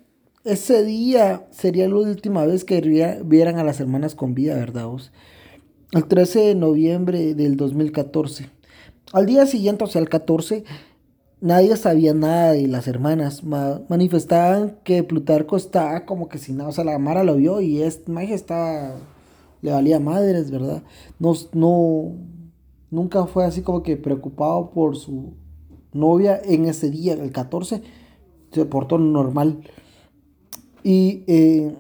ese día sería la última vez que vieran a las hermanas con vida, ¿verdad? El 13 de noviembre del 2014. Al día siguiente, o sea, el 14, nadie sabía nada de las hermanas. manifestaban que Plutarco estaba como que sin nada. O sea, la Mara lo vio y es, Magia estaba. Le valía madres, ¿verdad? No, no. Nunca fue así como que preocupado por su novia en ese día, el 14. Se portó normal. Y. Eh,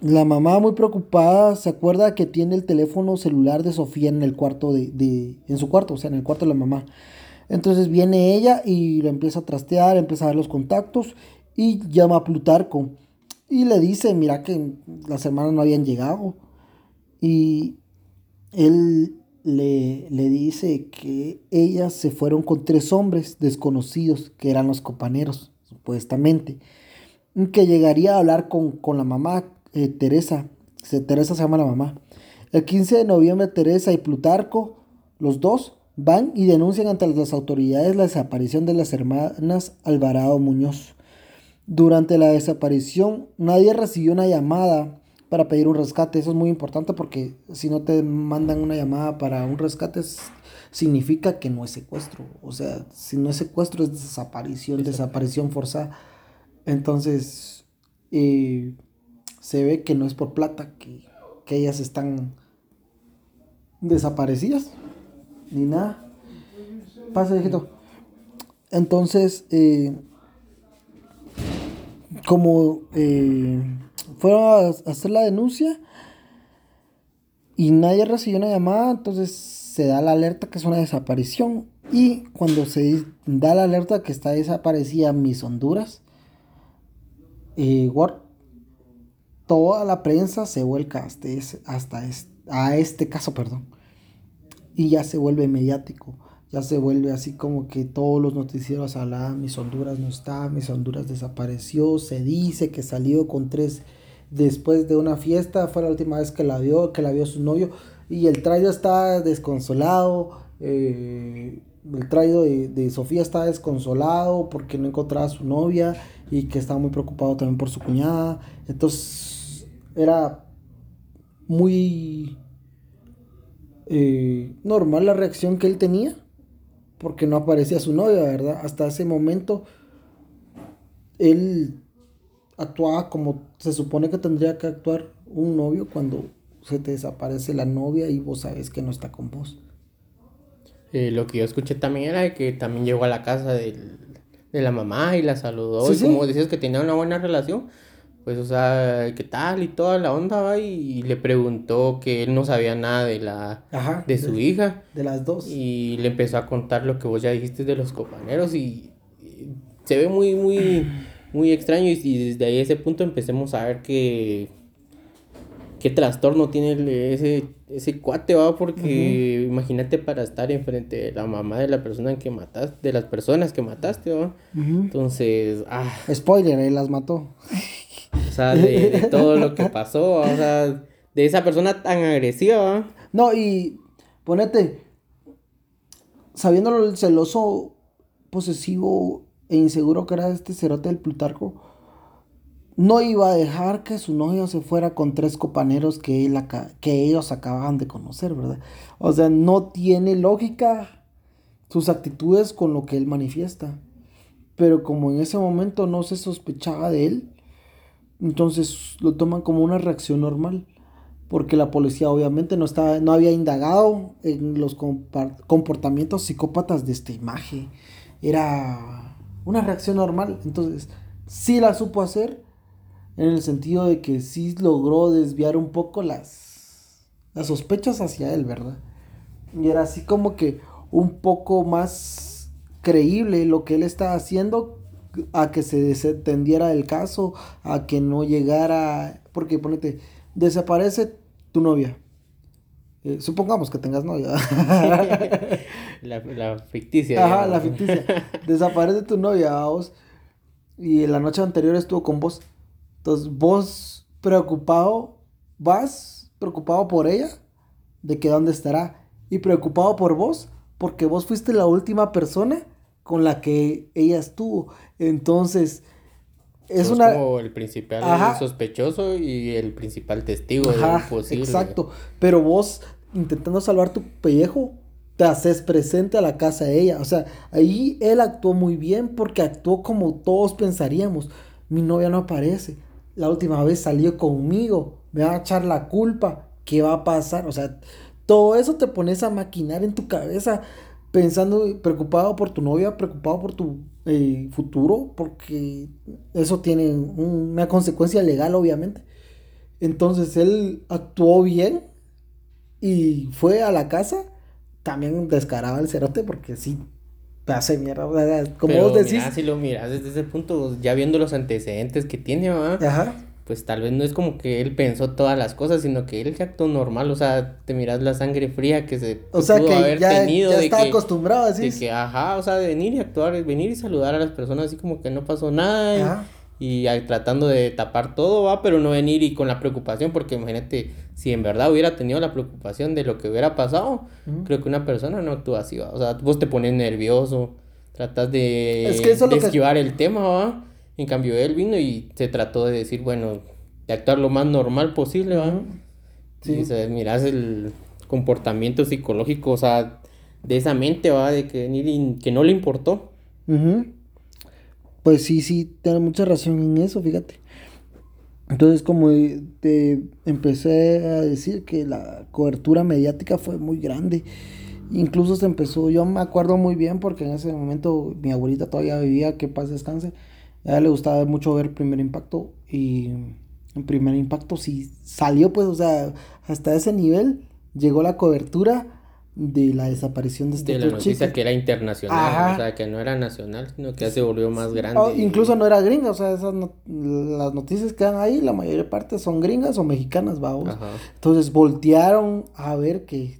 la mamá muy preocupada se acuerda que tiene el teléfono celular de Sofía en el cuarto de, en su cuarto, o sea, en el cuarto de la mamá. Entonces viene ella y le empieza a trastear, empieza a ver los contactos y llama a Plutarco y le dice, mira que las hermanas no habían llegado. Y él le, le dice que ellas se fueron con tres hombres desconocidos, que eran los copaneros, supuestamente, que llegaría a hablar con, con la mamá, eh, Teresa. Teresa se llama la mamá. El 15 de noviembre Teresa y Plutarco, los dos, van y denuncian ante las autoridades la desaparición de las hermanas Alvarado Muñoz. Durante la desaparición, nadie recibió una llamada para pedir un rescate. Eso es muy importante porque si no te mandan una llamada para un rescate, significa que no es secuestro. O sea, si no es secuestro, es desaparición, desaparición forzada. Entonces, eh, se ve que no es por plata, que, que ellas están desaparecidas, ni nada. Pasa, hijito. Entonces, eh, como eh, fueron a hacer la denuncia y nadie recibió una llamada, entonces se da la alerta que es una desaparición. Y cuando se da la alerta que está desaparecida Miss Honduras, eh, toda la prensa se vuelca hasta, hasta a este caso, perdón. Y ya se vuelve mediático ya se vuelve así como que todos los noticieros hablan, mis Honduras no está, mis Honduras desapareció, se dice que salió con tres después de una fiesta, fue la última vez que la vio, que la vio su novio, y el traído está desconsolado, eh, el traído de, Sofía está desconsolado porque no encontraba a su novia y que estaba muy preocupado también por su cuñada, entonces era muy eh, normal la reacción que él tenía porque no aparecía su novia, ¿verdad? Hasta ese momento él actuaba como se supone que tendría que actuar un novio cuando se te desaparece la novia y vos sabes que no está con vos. Eh, lo que yo escuché también era que también llegó a la casa de la mamá y la saludó. y como decías que tenía una buena relación, pues, o sea, ¿qué tal? Y toda la onda, va, y, le preguntó que él no sabía nada de la, de su hija. De las dos. Y le empezó a contar lo que vos ya dijiste de los compañeros y, se ve muy, muy, muy extraño y, desde ahí ese punto empecemos a ver que qué trastorno tiene ese, ese cuate, va, porque imagínate para estar enfrente de la mamá de la persona que mataste, de las personas que mataste, va. Entonces, ah. Spoiler, él las mató. O sea, de, todo lo que pasó, o sea, de esa persona tan agresiva. No, y ponete, sabiendo el celoso, posesivo e inseguro que era este cerote del Plutarco, no iba a dejar que su novio se fuera con tres compañeros que, él que ellos acababan de conocer, ¿verdad? O sea, no tiene lógica sus actitudes con lo que él manifiesta. Pero como en ese momento no se sospechaba de él, entonces lo toman como una reacción normal, porque la policía obviamente no, estaba, no había indagado en los comportamientos psicópatas de esta imagen. Era una reacción normal. Entonces, sí la supo hacer, en el sentido de que sí logró desviar un poco las, las sospechas hacia él, ¿verdad? Y era así como que un poco más creíble lo que él estaba haciendo a que se desentendiera el caso, a que no llegara, porque ponete, desaparece tu novia. Eh, supongamos que tengas novia. la, ficticia. Ajá, la ficticia. Desaparece tu novia, vos, y la noche anterior estuvo con vos. Entonces, vos preocupado, vas preocupado por ella, de que dónde estará, y preocupado por vos, porque vos fuiste la última persona con la que ella estuvo. Entonces, es una... como el principal sospechoso y el principal testigo Ajá, posible. Exacto, pero vos intentando salvar tu pellejo, te haces presente a la casa de ella. O sea, ahí él actuó muy bien porque actuó como todos pensaríamos. Mi novia no aparece. La última vez salió conmigo. Me va a echar la culpa. ¿Qué va a pasar? O sea, todo eso te pones a maquinar en tu cabeza pensando, preocupado por tu novia, preocupado por tu eh, futuro, porque eso tiene una consecuencia legal, obviamente. Entonces él actuó bien y fue a la casa, también descaraba el cerote, porque sí, te hace mierda. Como vos decís. si lo miras desde ese punto, ya viendo los antecedentes que tiene, Ajá pues tal vez no es como que él pensó todas las cosas, sino que él se actuó normal, o sea, te miras la sangre fría que se o sea, que haber ya, tenido. Ya está acostumbrado así. De que, ajá, o sea, de venir y actuar, venir y saludar a las personas así como que no pasó nada. Y, tratando de tapar todo, va, pero no venir y con la preocupación, porque imagínate, si en verdad hubiera tenido la preocupación de lo que hubiera pasado, creo que una persona no actúa así, va. O sea, vos te pones nervioso, tratas de, esquivar el tema, va En cambio, él vino y se trató de decir, bueno, de actuar lo más normal posible, ¿va? Sí. Y, miras el comportamiento psicológico, o sea, de esa mente, ¿va? De que, que no le importó. Pues sí, sí, tiene mucha razón en eso, fíjate. Entonces, como te empecé a decir que la cobertura mediática fue muy grande. Incluso se empezó, yo me acuerdo muy bien porque en ese momento mi abuelita todavía vivía, que paz descanse. A ella le gustaba mucho ver Primer Impacto y en Primer Impacto sí salió, pues, o sea, hasta ese nivel llegó la cobertura de la desaparición de este De la noticia que era internacional, o sea, que no era nacional, sino que ya se volvió más grande. Incluso no era gringa, o sea, esas las noticias que dan ahí, la mayor parte son gringas o mexicanas, vamos. Entonces voltearon a ver que,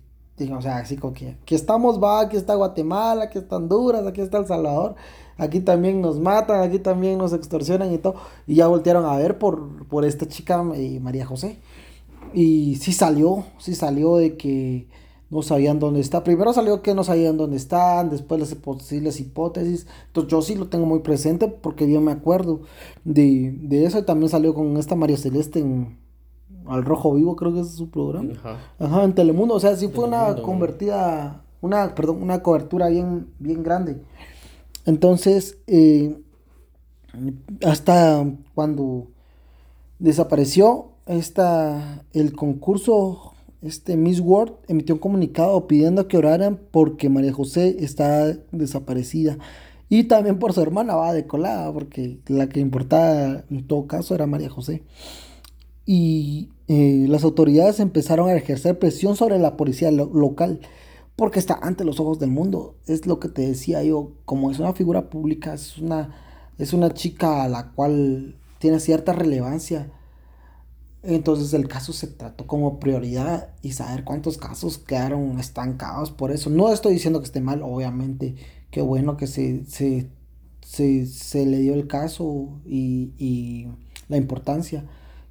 o sea, así como que aquí estamos, va, aquí está Guatemala, aquí está Honduras, aquí está El Salvador, aquí también nos matan, aquí también nos extorsionan y todo. Y ya voltearon a ver por, por esta chica eh, María José. Y sí salió, sí salió de que no sabían dónde está. Primero salió que no sabían dónde están, después las posibles hipótesis. Entonces yo sí lo tengo muy presente porque yo me acuerdo de, eso. Y también salió con esta María Celeste en Al Rojo Vivo, creo que es su programa. Ajá. en Telemundo. O sea, sí fue una convertida, una, perdón, una cobertura bien, bien grande. Entonces, eh, hasta cuando desapareció esta, el concurso este Miss World emitió un comunicado pidiendo que oraran porque María José está desaparecida. Y también por su hermana va de colada, porque la que importaba en todo caso era María José. Y eh, las autoridades empezaron a ejercer presión sobre la policía local, porque está ante los ojos del mundo. Es lo que te decía yo, como es una figura pública, es una, es una chica a la cual tiene cierta relevancia entonces el caso se trató como prioridad y saber cuántos casos quedaron estancados por eso. No estoy diciendo que esté mal, obviamente. Qué bueno que se, se, le dio el caso y, y, la importancia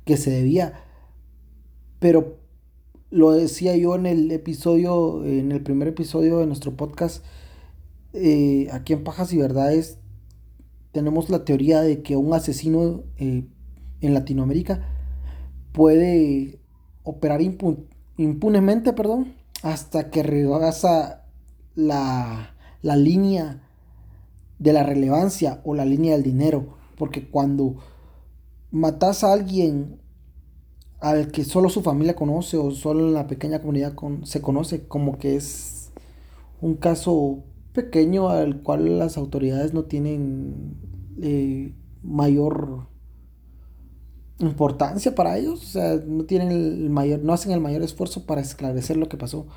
que se debía. Pero lo decía yo en el episodio, en el primer episodio de nuestro podcast, eh, aquí en Pajas y Verdades, tenemos la teoría de que un asesino eh, en Latinoamérica puede operar impunemente, perdón, hasta que rebasa la, la línea de la relevancia o la línea del dinero. Porque cuando matas a alguien al que solo su familia conoce o solo la pequeña comunidad se conoce, como que es un caso pequeño al cual las autoridades no tienen eh, mayor importancia para ellos, o sea, no tienen el mayor, no hacen el mayor esfuerzo para esclarecer lo que pasó.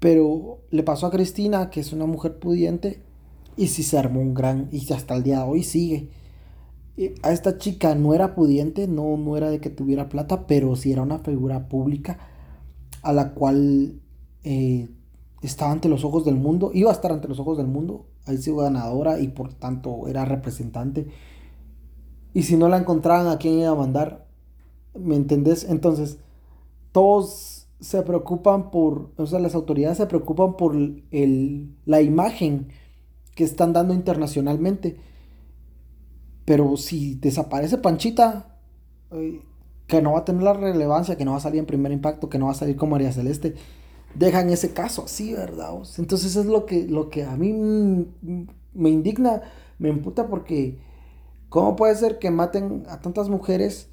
Pero le pasó a Cristina, que es una mujer pudiente, y sí se armó un gran, y hasta el día de hoy sigue. A esta chica no era pudiente, no, no era de que tuviera plata, pero sí era una figura pública a la cual eh, estaba ante los ojos del mundo, iba a estar ante los ojos del mundo, ahí sido ganadora y por tanto era representante y si no la encontraban, ¿a quién iba a mandar? ¿Me entendés? Entonces, todos se preocupan por, o sea, las autoridades se preocupan por el, la imagen que están dando internacionalmente. Pero si desaparece Panchita, eh, que no va a tener la relevancia, que no va a salir en primer impacto, que no va a salir con María Celeste, dejan ese caso así, ¿verdad? Entonces es lo que, lo que a mí me indigna, me imputa porque ¿Cómo puede ser que maten a tantas mujeres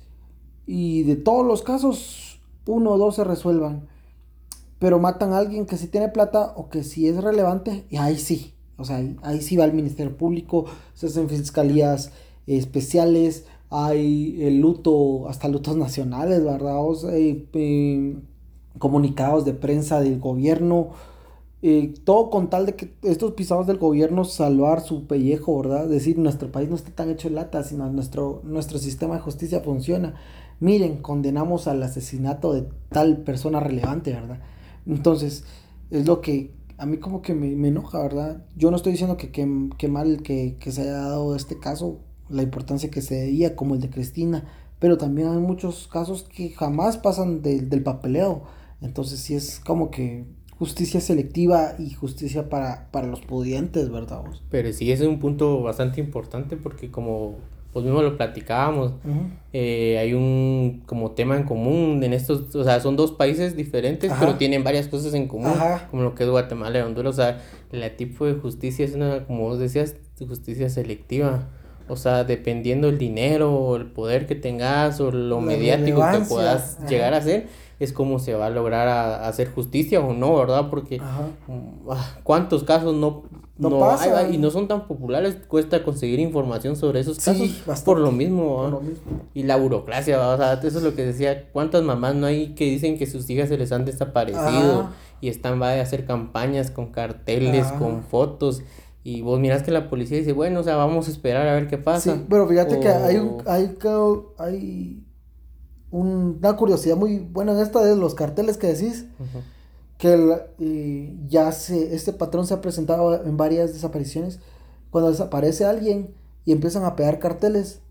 y de todos los casos uno o dos se resuelvan? Pero matan a alguien que sí tiene plata o que sí es relevante y ahí sí. O sea, ahí, sí va el Ministerio Público, se hacen fiscalías especiales, hay el luto, hasta lutos nacionales, ¿verdad? O eh, comunicados de prensa del gobierno eh, todo con tal de que estos pisados del gobierno salvar su pellejo, ¿verdad? Decir, nuestro país no está tan hecho lata, sino nuestro, nuestro sistema de justicia funciona. Miren, condenamos al asesinato de tal persona relevante, ¿verdad? Entonces, es lo que a mí como que me, enoja, ¿verdad? Yo no estoy diciendo que, que, mal que, se haya dado este caso, la importancia que se debía, como el de Cristina, pero también hay muchos casos que jamás pasan del papeleo. Entonces, sí es como que justicia selectiva y justicia para, para los pudientes, ¿verdad? Pero sí, ese es un punto bastante importante porque como pues mismo lo platicábamos, eh, hay un como tema en común en estos, o sea, son dos países diferentes, pero tienen varias cosas en común, como lo que es Guatemala y Honduras, o sea, el tipo de justicia es una, como vos decías, justicia selectiva. O sea, dependiendo el dinero o el poder que tengas o lo mediático que puedas llegar a ser, es como se va a lograr hacer justicia o no, ¿verdad? Porque mm, ah, cuántos casos no, no, hay, y no son tan populares, cuesta conseguir información sobre esos casos por lo mismo, Y la burocracia, o sea, eso es lo que decía, cuántas mamás no hay que dicen que sus hijas se les han desaparecido y están va a hacer campañas con carteles, con fotos y vos mirás que la policía dice, bueno, o sea, vamos a esperar a ver qué pasa. Sí, pero fíjate que hay un, hay, hay una curiosidad muy buena en esta de los carteles que decís. Que ya se, este patrón se ha presentado en varias desapariciones. Cuando desaparece alguien y empiezan a pegar carteles,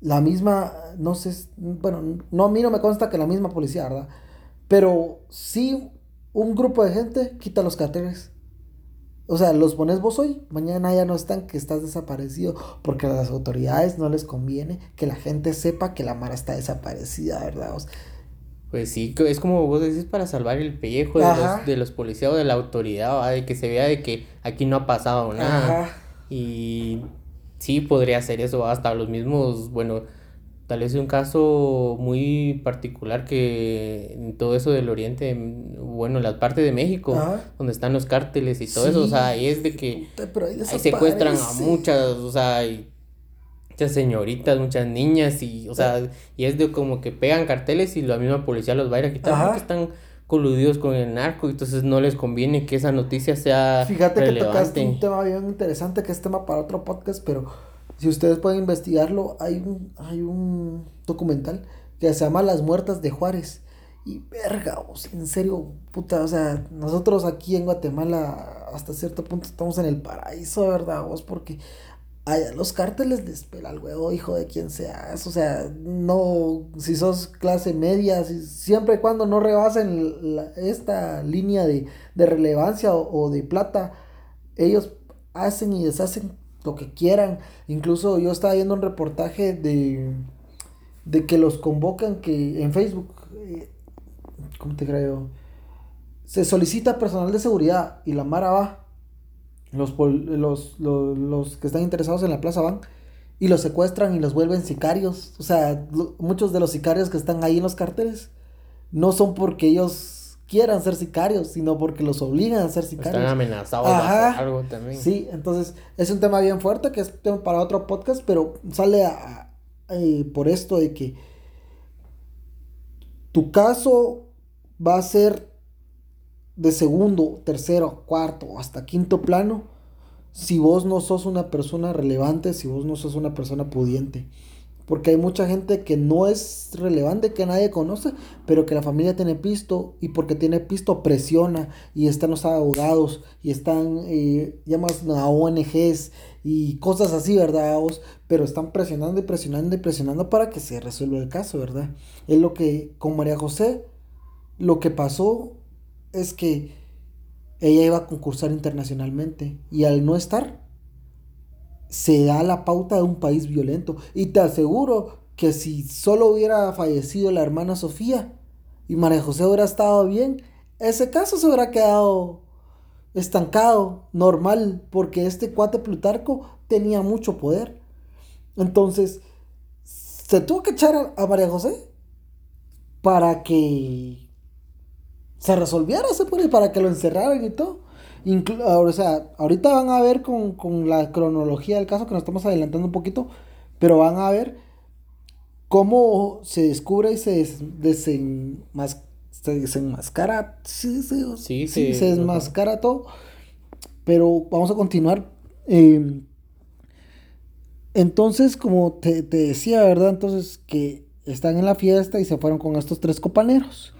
la misma, no sé, bueno, no, a mí no me consta que la misma policía, ¿verdad? Pero sí un grupo de gente quita los carteles o sea, los pones vos hoy, mañana ya no están, que estás desaparecido, porque a las autoridades no les conviene que la gente sepa que la Mara está desaparecida, ¿verdad? pues sí, es como vos decís para salvar el pellejo de los, de los, policías o de la autoridad, de que se vea de que aquí no ha pasado nada. Y sí podría ser eso, hasta los mismos, bueno, tal vez es un caso muy particular que en todo eso del oriente, bueno, la parte de México, donde están los cárteles y todo eso, o sea, es de que ahí, secuestran a muchas, o sea, hay muchas señoritas, muchas niñas y, o sea, y es de como que pegan carteles y la misma policía los va a ir a quitar porque están coludidos con el narco, entonces no les conviene que esa noticia sea Fíjate que tocaste un tema bien interesante que es tema para otro podcast, pero si ustedes pueden investigarlo, hay un, hay un documental que se llama Las Muertas de Juárez. Y verga, en serio, puta, o sea, nosotros aquí en Guatemala hasta cierto punto estamos en el paraíso, ¿verdad? Vos, porque allá los cárteles les pela el huevo, hijo de quien seas. O sea, no, si sos clase media, si, siempre y cuando no rebasen esta línea de, relevancia o, o, de plata, ellos hacen y deshacen lo que quieran. Incluso yo estaba viendo un reportaje de, de que los convocan que en Facebook, eh, ¿cómo te creo? Se solicita personal de seguridad y la Mara va. Los, los, los, que están interesados en la plaza van y los secuestran y los vuelven sicarios. O sea, muchos de los sicarios que están ahí en los carteles no son porque ellos quieran ser sicarios, sino porque los obligan a ser sicarios. Están amenazados Ajá. algo también. Sí, entonces es un tema bien fuerte que es tema para otro podcast, pero sale eh, por esto de que tu caso va a ser de segundo, tercero, cuarto, hasta quinto plano si vos no sos una persona relevante, si vos no sos una persona pudiente. Porque hay mucha gente que no es relevante, que nadie conoce, pero que la familia tiene pisto y porque tiene pisto presiona y están los abogados y están, eh, llamas a ONGs y cosas así, ¿verdad? Pero están presionando y presionando y presionando para que se resuelva el caso, ¿verdad? Es lo que con María José, lo que pasó es que ella iba a concursar internacionalmente y al no estar, se da la pauta de un país violento. Y te aseguro que si solo hubiera fallecido la hermana Sofía y María José hubiera estado bien, ese caso se hubiera quedado estancado, normal, porque este cuate Plutarco tenía mucho poder. Entonces, se tuvo que echar a, María José para que se resolviera, se puede, para que lo encerraran y todo o sea, ahorita van a ver con, la cronología del caso, que nos estamos adelantando un poquito, pero van a ver cómo se descubre y se, desenmascara. Sí, sí, sí, se desmascara todo. Pero vamos a continuar. Em, entonces, como te, te, decía, ¿verdad? Entonces, que están en la fiesta y se fueron con estos tres compañeros.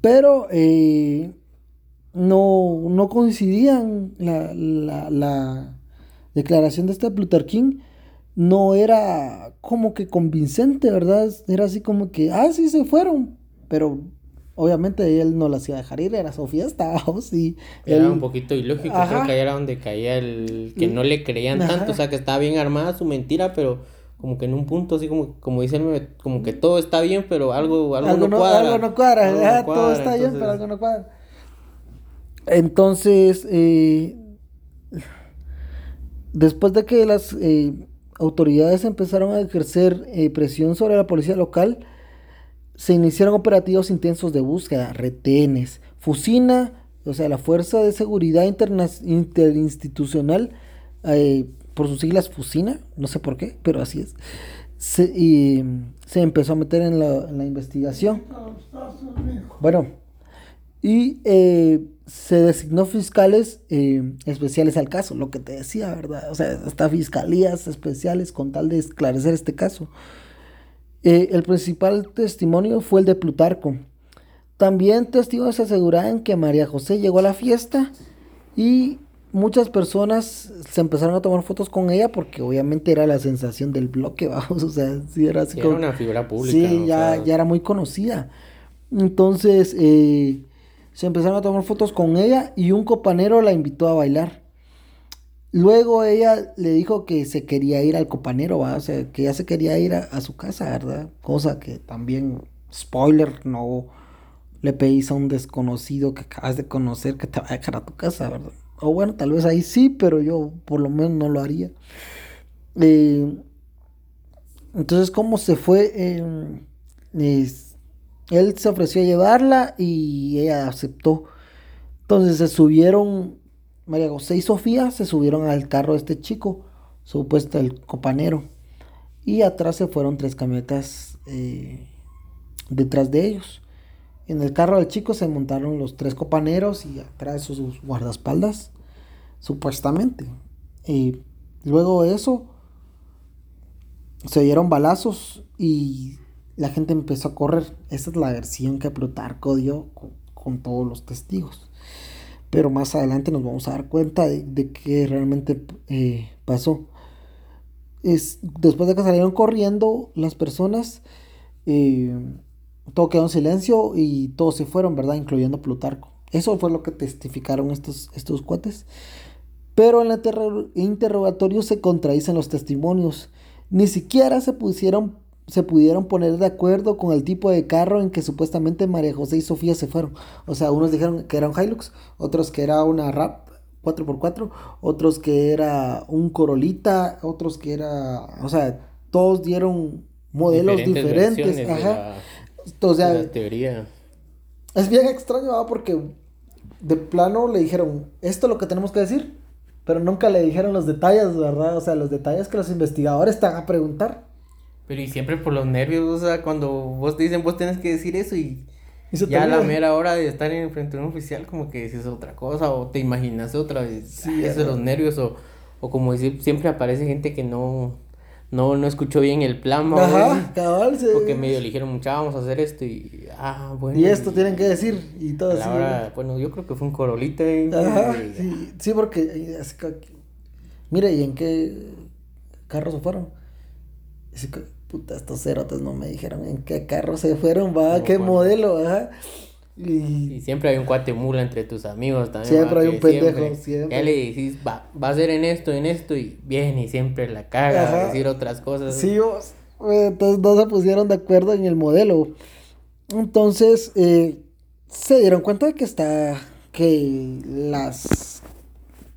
Pero eh, no, no coincidían la, la, declaración de este Plutarquín no era como que convincente, ¿verdad? Era así como que, ah, sí se fueron, pero obviamente él no las iba a dejar ir, era su fiesta, o sí. Era un poquito ilógico, creo que ahí era donde caía el que no le creían tanto, o sea, que estaba bien armada su mentira, pero como que en un punto así como, como dicen, como que todo está bien, pero algo, algo, no, cuadra. Algo no cuadra, todo está bien, pero algo no cuadra. Entonces, eh, después de que las eh, autoridades empezaron a ejercer eh, presión sobre la policía local, se iniciaron operativos intensos de búsqueda, retenes, Fusina, o sea, la Fuerza de Seguridad Interinstitucional, por sus siglas Fusina, no sé por qué, pero así es, se, y, se empezó a meter en la, en la investigación. Bueno, y se designó fiscales eh, especiales al caso, lo que te decía, ¿verdad? O sea, hasta fiscalías especiales con tal de esclarecer este caso. Eh, el principal testimonio fue el de Plutarco. También testigos aseguraban que María José llegó a la fiesta y muchas personas se empezaron a tomar fotos con ella porque obviamente era la sensación del bloque, vamos, o sea, sí era así como... Era una figura pública. Sí, ya, ya era muy conocida. Entonces, eh, se empezaron a tomar fotos con ella y un copanero la invitó a bailar. Luego ella le dijo que se quería ir al copanero, o sea, que ya se quería ir a, su casa, ¿verdad? Cosa que también, spoiler, no le pedís a un desconocido que acabas de conocer que te va a dejar a tu casa, ¿verdad? O bueno, tal vez ahí sí, pero yo por lo menos no lo haría. Eh, entonces, ¿cómo se fue? Eh, él se ofreció a llevarla y ella aceptó. Entonces se subieron, María José y Sofía se subieron al carro de este chico, supuesto el copanero. Y atrás se fueron tres camionetas eh, detrás de ellos. En el carro del chico se montaron los tres copaneros y atrás sus guardaespaldas, supuestamente. Y luego de eso, se dieron balazos y la gente empezó a correr. Esa es la versión que Plutarco dio con, todos los testigos. Pero más adelante nos vamos a dar cuenta de, de qué realmente eh, pasó. Es, después de que salieron corriendo las personas, eh, todo quedó en silencio y todos se fueron, ¿verdad? Incluyendo Plutarco. Eso fue lo que testificaron estos, estos cuates. Pero en el interrogatorio se contradicen los testimonios. Ni siquiera se pusieron se pudieron poner de acuerdo con el tipo de carro en que supuestamente María José y Sofía se fueron. O sea, unos dijeron que era un Hilux, otros que era una RAP 4x4, otros que era un Corolita, otros que era, o sea, todos dieron modelos diferentes. Ajá. o sea, teoría. Es bien extraño, ¿verdad? Porque de plano le dijeron, esto es lo que tenemos que decir, pero nunca le dijeron los detalles, ¿verdad? O sea, los detalles que los investigadores están a preguntar. Pero y siempre por los nervios, o sea, cuando vos te dicen, vos tenés que decir eso y ya a la mera hora de estar en frente de un oficial, como que dices otra cosa o te imaginas otra vez. Sí, eso de los nervios o, o como decir, siempre aparece gente que no, no, no escuchó bien el plan, Ajá, cabal, sí. Porque medio le dijeron, mucha, vamos a hacer esto y, ah, bueno. Y esto tienen que decir y todo así. bueno, yo creo que fue un corolita. Y, Ajá, sí, sí, porque, mire, ¿y en qué carro se fueron? Puta, estos cerotes no me dijeron en qué carro se fueron, va, qué modelo, ajá. Y... siempre hay un cuatemula entre tus amigos también. Siempre hay un pendejo, siempre, Ya le decís, va, va a ser en esto, en esto, y viene y siempre la caga a decir otras cosas. Sí, vos, entonces no se pusieron de acuerdo en el modelo. Entonces, eh, se dieron cuenta de que está, que las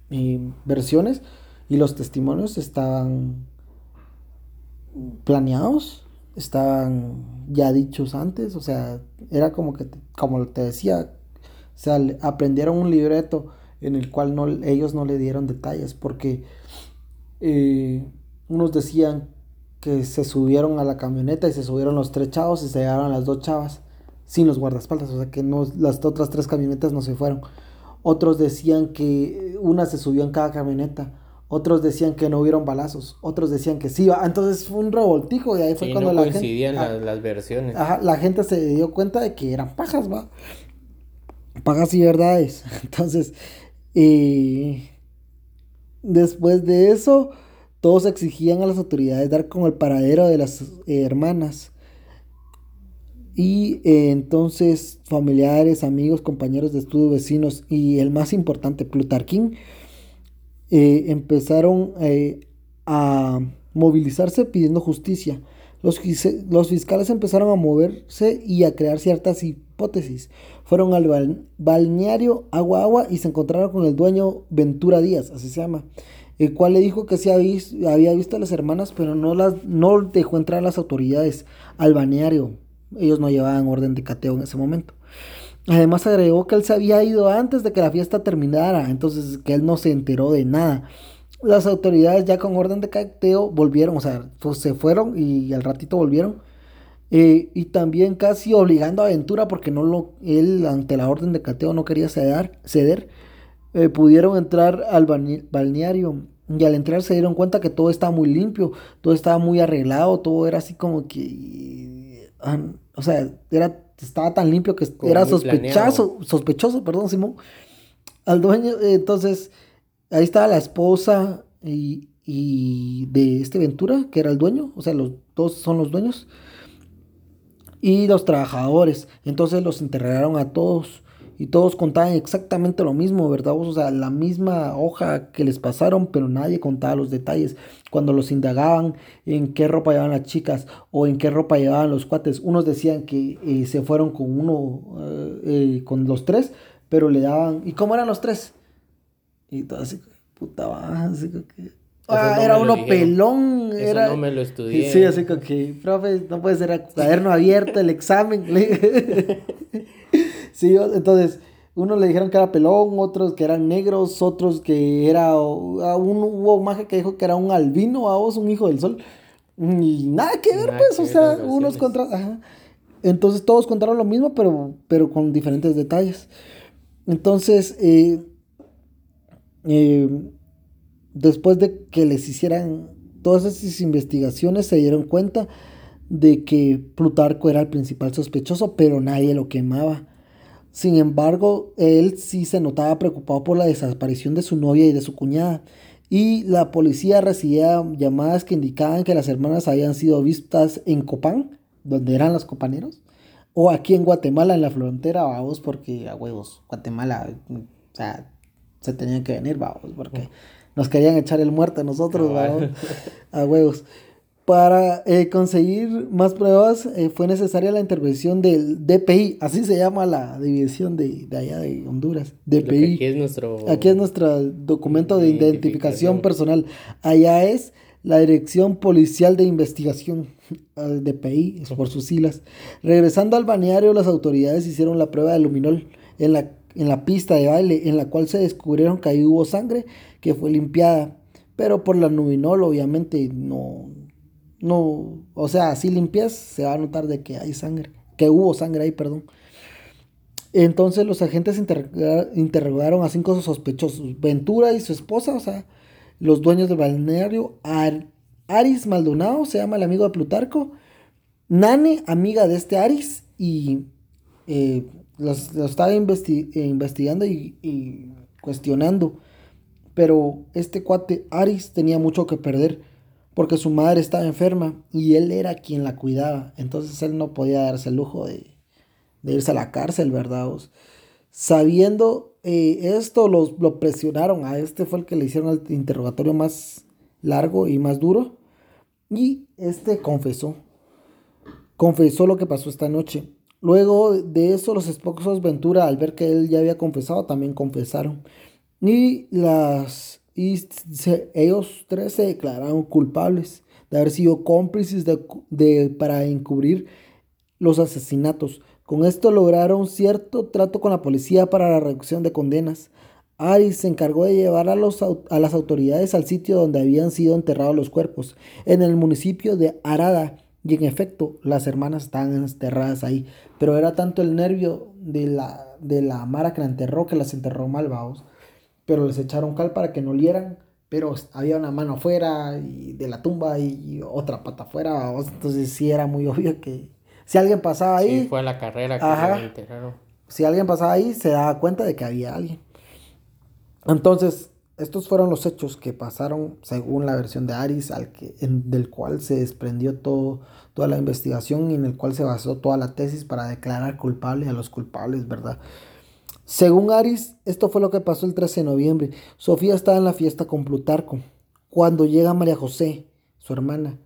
eh, versiones y los testimonios estaban planeados, estaban ya dichos antes, o sea, era como que, como te decía, o sea, aprendieron un libreto en el cual no, ellos no le dieron detalles, porque eh, unos decían que se subieron a la camioneta y se subieron los tres chavos y se llevaron las dos chavas sin los guardaespaldas, o sea que no, las otras tres camionetas no se fueron. Otros decían que una se subió en cada camioneta otros decían que no hubieron balazos, otros decían que sí, entonces fue un revoltijo y ahí fue cuando la coincidían gente, las, versiones. Ajá, la gente se dio cuenta de que eran pajas, va. Pajas y verdades. Entonces, y después de eso, todos exigían a las autoridades dar con el paradero de las hermanas. Y eh, entonces familiares, amigos, compañeros de estudio, vecinos y el más importante, Plutarquín, eh, empezaron eh, a movilizarse pidiendo justicia. Los, fiscales empezaron a moverse y a crear ciertas hipótesis. Fueron al balneario Agua Agua y se encontraron con el dueño Ventura Díaz, así se llama, el cual le dijo que sí había visto, había visto a las hermanas, pero no, las, no dejó entrar a las autoridades al balneario. Ellos no llevaban orden de cateo en ese momento. Además agregó que él se había ido antes de que la fiesta terminara, entonces que él no se enteró de nada. Las autoridades ya con orden de cateo volvieron, o sea, pues, se fueron y al ratito volvieron. Eh, y también casi obligando a Aventura porque no lo, él ante la orden de cateo no quería ceder, ceder eh, pudieron entrar al balneario y al entrar se dieron cuenta que todo estaba muy limpio, todo estaba muy arreglado, todo era así como que, o sea, era estaba tan limpio que era sospechoso, sospechoso, perdón, Simón. Al dueño, entonces, ahí estaba la esposa y, de este Ventura, que era el dueño, o sea, los dos son los dueños, y los trabajadores. Entonces los interrogaron a todos y todos contaban exactamente lo mismo, ¿verdad? O sea, la misma hoja que les pasaron, pero nadie contaba los detalles. Cuando los indagaban en qué ropa llevaban las chicas o en qué ropa llevaban los cuates, unos decían que eh, se fueron con uno, eh, eh, con los tres, pero le daban, ¿y cómo eran los tres? Y todo así, puta, así que... Ah, era uno pelón. Eso era... no me lo estudié. Sí, así que, profe, no puede ser cuaderno abierto el examen. Sí, entonces, unos le dijeron que era pelón, otros que eran negros, otros que era. Un, hubo un maje que dijo que era un albino, a vos, un hijo del sol. Y nada que ver, pues, o sea, unos contra. Entonces todos contaron lo mismo, pero, pero con diferentes detalles. Entonces, eh, eh, después de que les hicieran todas esas investigaciones, se dieron cuenta de que Plutarco era el principal sospechoso, pero nadie lo quemaba. Sin embargo, él sí se notaba preocupado por la desaparición de su novia y de su cuñada, y la policía recibía llamadas que indicaban que las hermanas habían sido vistas en Copán, donde eran los copaneros, o aquí en Guatemala, en la frontera, vamos, porque a huevos, Guatemala, o sea, se tenían que venir, vamos, porque nos querían echar el muerto a nosotros, vamos, a huevos. Para eh, conseguir más pruebas eh, fue necesaria la intervención del DPI, así se llama la división de, allá de Honduras. DPI. Aquí es nuestro... Aquí es nuestro documento de identificación personal. Allá es la Dirección Policial de Investigación, DPI, es por sus siglas. Regresando al balneario, las autoridades hicieron la prueba de luminol en la, en la pista de baile, en la cual se descubrieron que ahí hubo sangre que fue limpiada. Pero por la luminol, obviamente, no, no, o sea, si limpias, se va a notar de que hay sangre, que hubo sangre ahí, perdón. Entonces los agentes interrogaron a cinco sospechosos, Ventura y su esposa, o sea, los dueños del balneario, Aris Maldonado, se llama el amigo de Plutarco, Nane, amiga de este Aris, y eh, los, estaba investigando y, y cuestionando. Pero este cuate Aris tenía mucho que perder porque su madre estaba enferma y él era quien la cuidaba. Entonces él no podía darse el lujo de, irse a la cárcel, ¿verdad? Sabiendo eh, esto, los, lo presionaron. A este fue el que le hicieron el interrogatorio más largo y más duro. Y este confesó. Confesó lo que pasó esta noche. Luego de eso, los esposos Ventura, al ver que él ya había confesado, también confesaron. Y las y ellos tres se declararon culpables de haber sido cómplices de, para encubrir los asesinatos. Con esto lograron cierto trato con la policía para la reducción de condenas. Aris se encargó de llevar a, los, a las autoridades al sitio donde habían sido enterrados los cuerpos, en el municipio de Arada. Y en efecto, las hermanas estaban enterradas ahí. Pero era tanto el nervio de la, de la Mara que la enterró que las enterró malvados pero les echaron cal para que no lieran, pero había una mano afuera y de la tumba y otra pata afuera, entonces sí era muy obvio que si alguien pasaba ahí... Sí, fue la carrera que enterraron. Si alguien pasaba ahí, se daba cuenta de que había alguien. Entonces, estos fueron los hechos que pasaron según la versión de Aris, al que, del cual se desprendió todo, toda la investigación en el cual se basó toda la tesis para declarar culpable a los culpables, ¿verdad? Según Aris, esto fue lo que pasó el 13 de noviembre. Sofía estaba en la fiesta con Plutarco. Cuando llega María José, su hermana,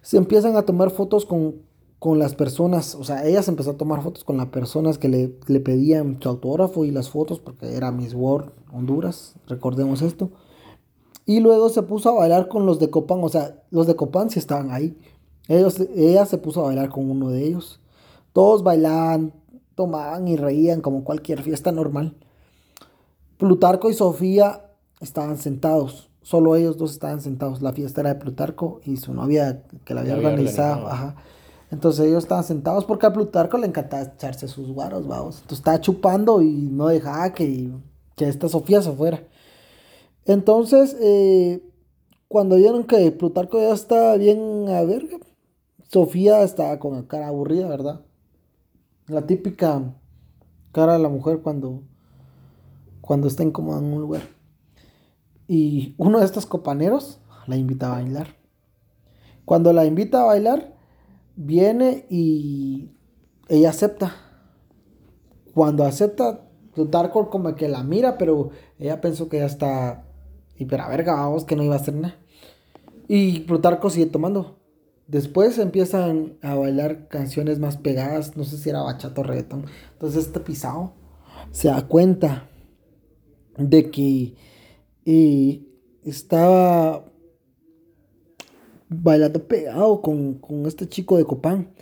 se empiezan a tomar fotos con, con las personas, o sea, ella se empezó a tomar fotos con las personas que le, le pedían su autógrafo y las fotos, porque era Miss World Honduras, recordemos esto. Y luego se puso a bailar con los de Copán, o sea, los de Copán sí estaban ahí. Ellos, ella se puso a bailar con uno de ellos. Todos bailaban, tomaban y reían como cualquier fiesta normal. Plutarco y Sofía estaban sentados. Solo ellos dos estaban sentados. La fiesta era de Plutarco y su novia que la había, organizado. Entonces ellos estaban sentados porque a Plutarco le encantaba echarse sus guaros, vamos. Entonces estaba chupando y no dejaba que, que esta Sofía se fuera. Entonces, eh, cuando vieron que Plutarco ya estaba bien a verga, Sofía estaba con la cara aburrida, ¿verdad? La típica cara de la mujer cuando, cuando está incómoda en un lugar. Y uno de estos copaneros la invita a bailar. Cuando la invita a bailar, viene y ella acepta. Cuando acepta, Plutarco como que la mira, pero ella pensó que ya está a verga, vamos, que no iba a hacer nada. Y Plutarco sigue tomando. Después empiezan a bailar canciones más pegadas, no sé si era bachata o reggaetón. Entonces este pisado se da cuenta de que eh, estaba bailando pegado con, con, este chico de Copán.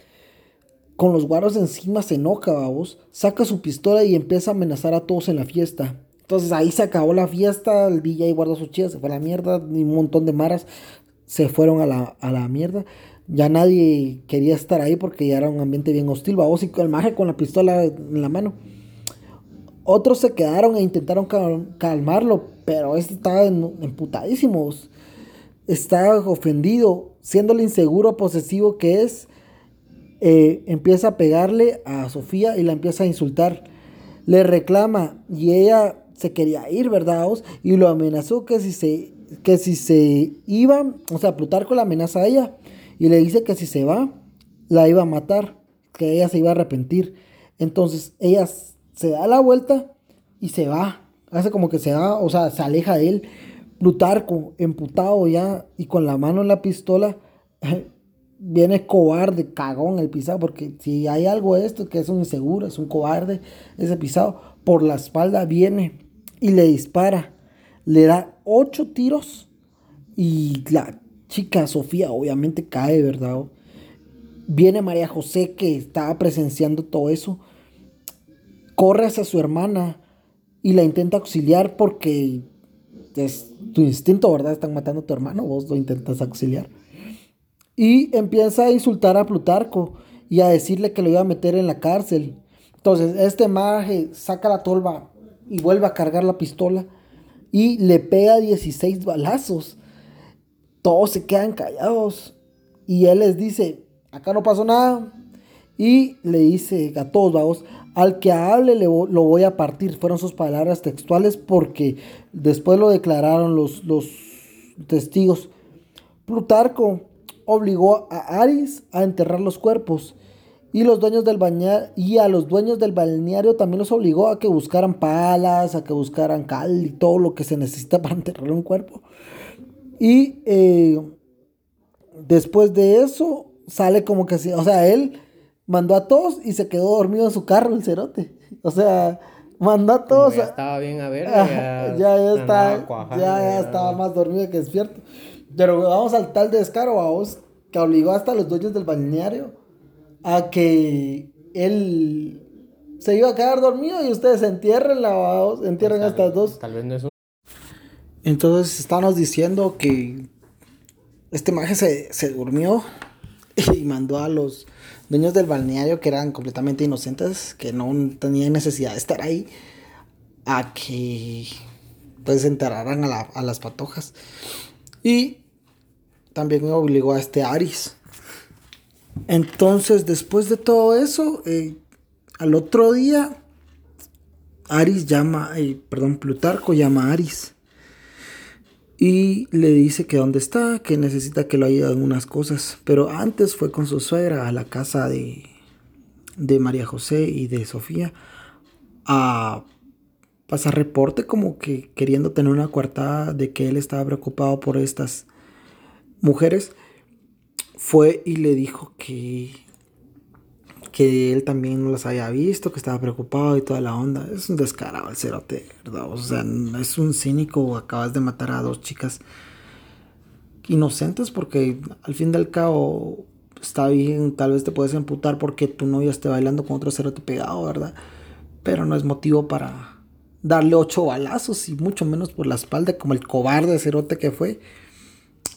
Con los guaros encima se enoja, vamos. Saca su pistola y empieza a amenazar a todos en la fiesta. Entonces ahí se acabó la fiesta, el DJ guardó su chida, se fue a la mierda, y un montón de maras se fueron a la, mierda. Ya nadie quería estar ahí porque ya era un ambiente bien hostil. Vamos y el maje con la pistola en la mano. Otros se quedaron e intentaron calmarlo, pero este estaba emputadísimo. Estaba ofendido, siendo el inseguro, posesivo que es. Eh, empieza a pegarle a Sofía y la empieza a insultar. Le reclama y ella se quería ir, ¿verdad? Y lo amenazó que si se, que si se iba, o sea, Plutarco la amenaza a ella y le dice que si se va, la iba a matar, que ella se iba a arrepentir. Entonces ella se da la vuelta y se va, hace como que se va, o sea, se aleja de él. Plutarco, emputado ya y con la mano en la pistola, viene cobarde, cagón el pisado, porque si hay algo de esto que es un inseguro, es un cobarde, ese pisado, por la espalda viene y le dispara. Le da ocho tiros y la chica Sofía obviamente cae, ¿verdad? Viene María José que estaba presenciando todo eso. Corre hacia su hermana y la intenta auxiliar porque es tu instinto, ¿verdad? Están matando a tu hermano, vos lo intentas auxiliar. Y empieza a insultar a Plutarco y a decirle que lo iba a meter en la cárcel. Entonces, este maje saca la tolva y vuelve a cargar la pistola y le pega 16 balazos. Todos se quedan callados y él les dice, acá no pasó nada. Y le dice a todos, vamos, al que hable le, lo voy a partir. Fueron sus palabras textuales porque después lo declararon los, los testigos. Plutarco obligó a Aris a enterrar los cuerpos y los dueños del y a los dueños del balneario también los obligó a que buscaran palas, a que buscaran cal y todo lo que se necesita para enterrar un cuerpo. Y eh, después de eso sale como que, o sea, él mandó a todos y se quedó dormido en su carro el cerote. O sea, mandó a todos. ya estaba bien a ver. Ya, ya, está, ya, ya, estaba más dormido que despierto. Pero vamos al tal descaro, vamos, que obligó hasta a los dueños del balneario a que él se iba a quedar dormido y ustedes entierren lavados, entierren a estas dos. Tal vez no es Entonces estamos diciendo que este maje se, se durmió y mandó a los dueños del balneario que eran completamente inocentes, que no tenían necesidad de estar ahí, a que pues enterraran a, a las patojas. Y también obligó a este Aris entonces, después de todo eso, eh, al otro día, Aris llama, eh, perdón, Plutarco llama a Aris. Y le dice que dónde está, que necesita que lo ayude en unas cosas. Pero antes fue con su suegra a la casa de, de María José y de Sofía a pasar reporte como que queriendo tener una coartada de que él estaba preocupado por estas mujeres. Fue y le dijo que que él también no las había visto, que estaba preocupado y toda la onda. Es un descarado el cerote, ¿verdad? O sea, es un cínico, acabas de matar a dos chicas inocentes porque al fin del cabo está bien, tal vez te puedes emputar porque tu novia esté bailando con otro cerote pegado, ¿verdad? Pero no es motivo para darle ocho balazos y mucho menos por la espalda como el cobarde cerote que fue.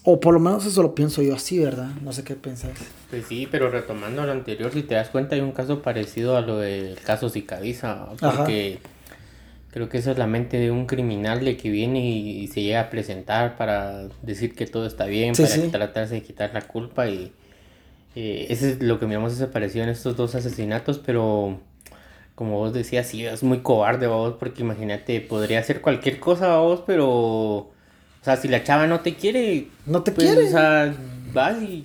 O por lo menos eso lo pienso yo así, ¿verdad? No sé qué pensás. Pues sí, pero retomando lo anterior, si te das cuenta, hay un caso parecido a lo del caso Zicadiza. Porque creo que eso es la mente de un criminal de que viene y, se llega a presentar para decir que todo está bien, para tratarse de quitar la culpa. Y eh, eso es lo que miramos desaparecido en estos dos asesinatos, pero como vos decías, sí, es muy cobarde, vos, porque imagínate, podría hacer cualquier cosa, vos, pero o sea, si la chava no te quiere. No te pues, quiere. O sea, vas y.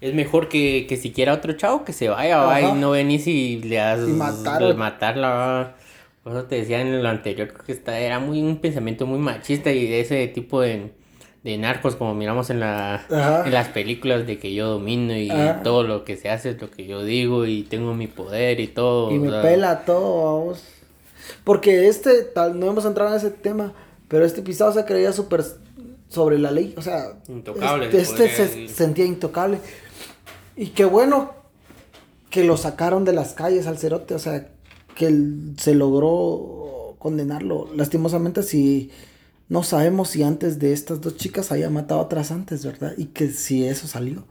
Es mejor que, que si quiera otro chavo que se vaya, va y no venís y le das. Y matarla. Por eso te decía en lo anterior que esta era muy un pensamiento muy machista y de ese tipo de, de narcos como miramos en, la, en las películas de que yo domino y todo lo que se hace es lo que yo digo y tengo mi poder y todo. Y me pela todo, vamos. Porque este, tal, no hemos entrado en ese tema, pero este pisado se creía súper sobre la ley, o sea, intocable, este, se sentía intocable. Y qué bueno que lo sacaron de las calles al cerote, o sea, que se logró condenarlo. Lastimosamente, si no sabemos si antes de estas dos chicas haya matado a otras antes, ¿verdad? Y que si eso salió,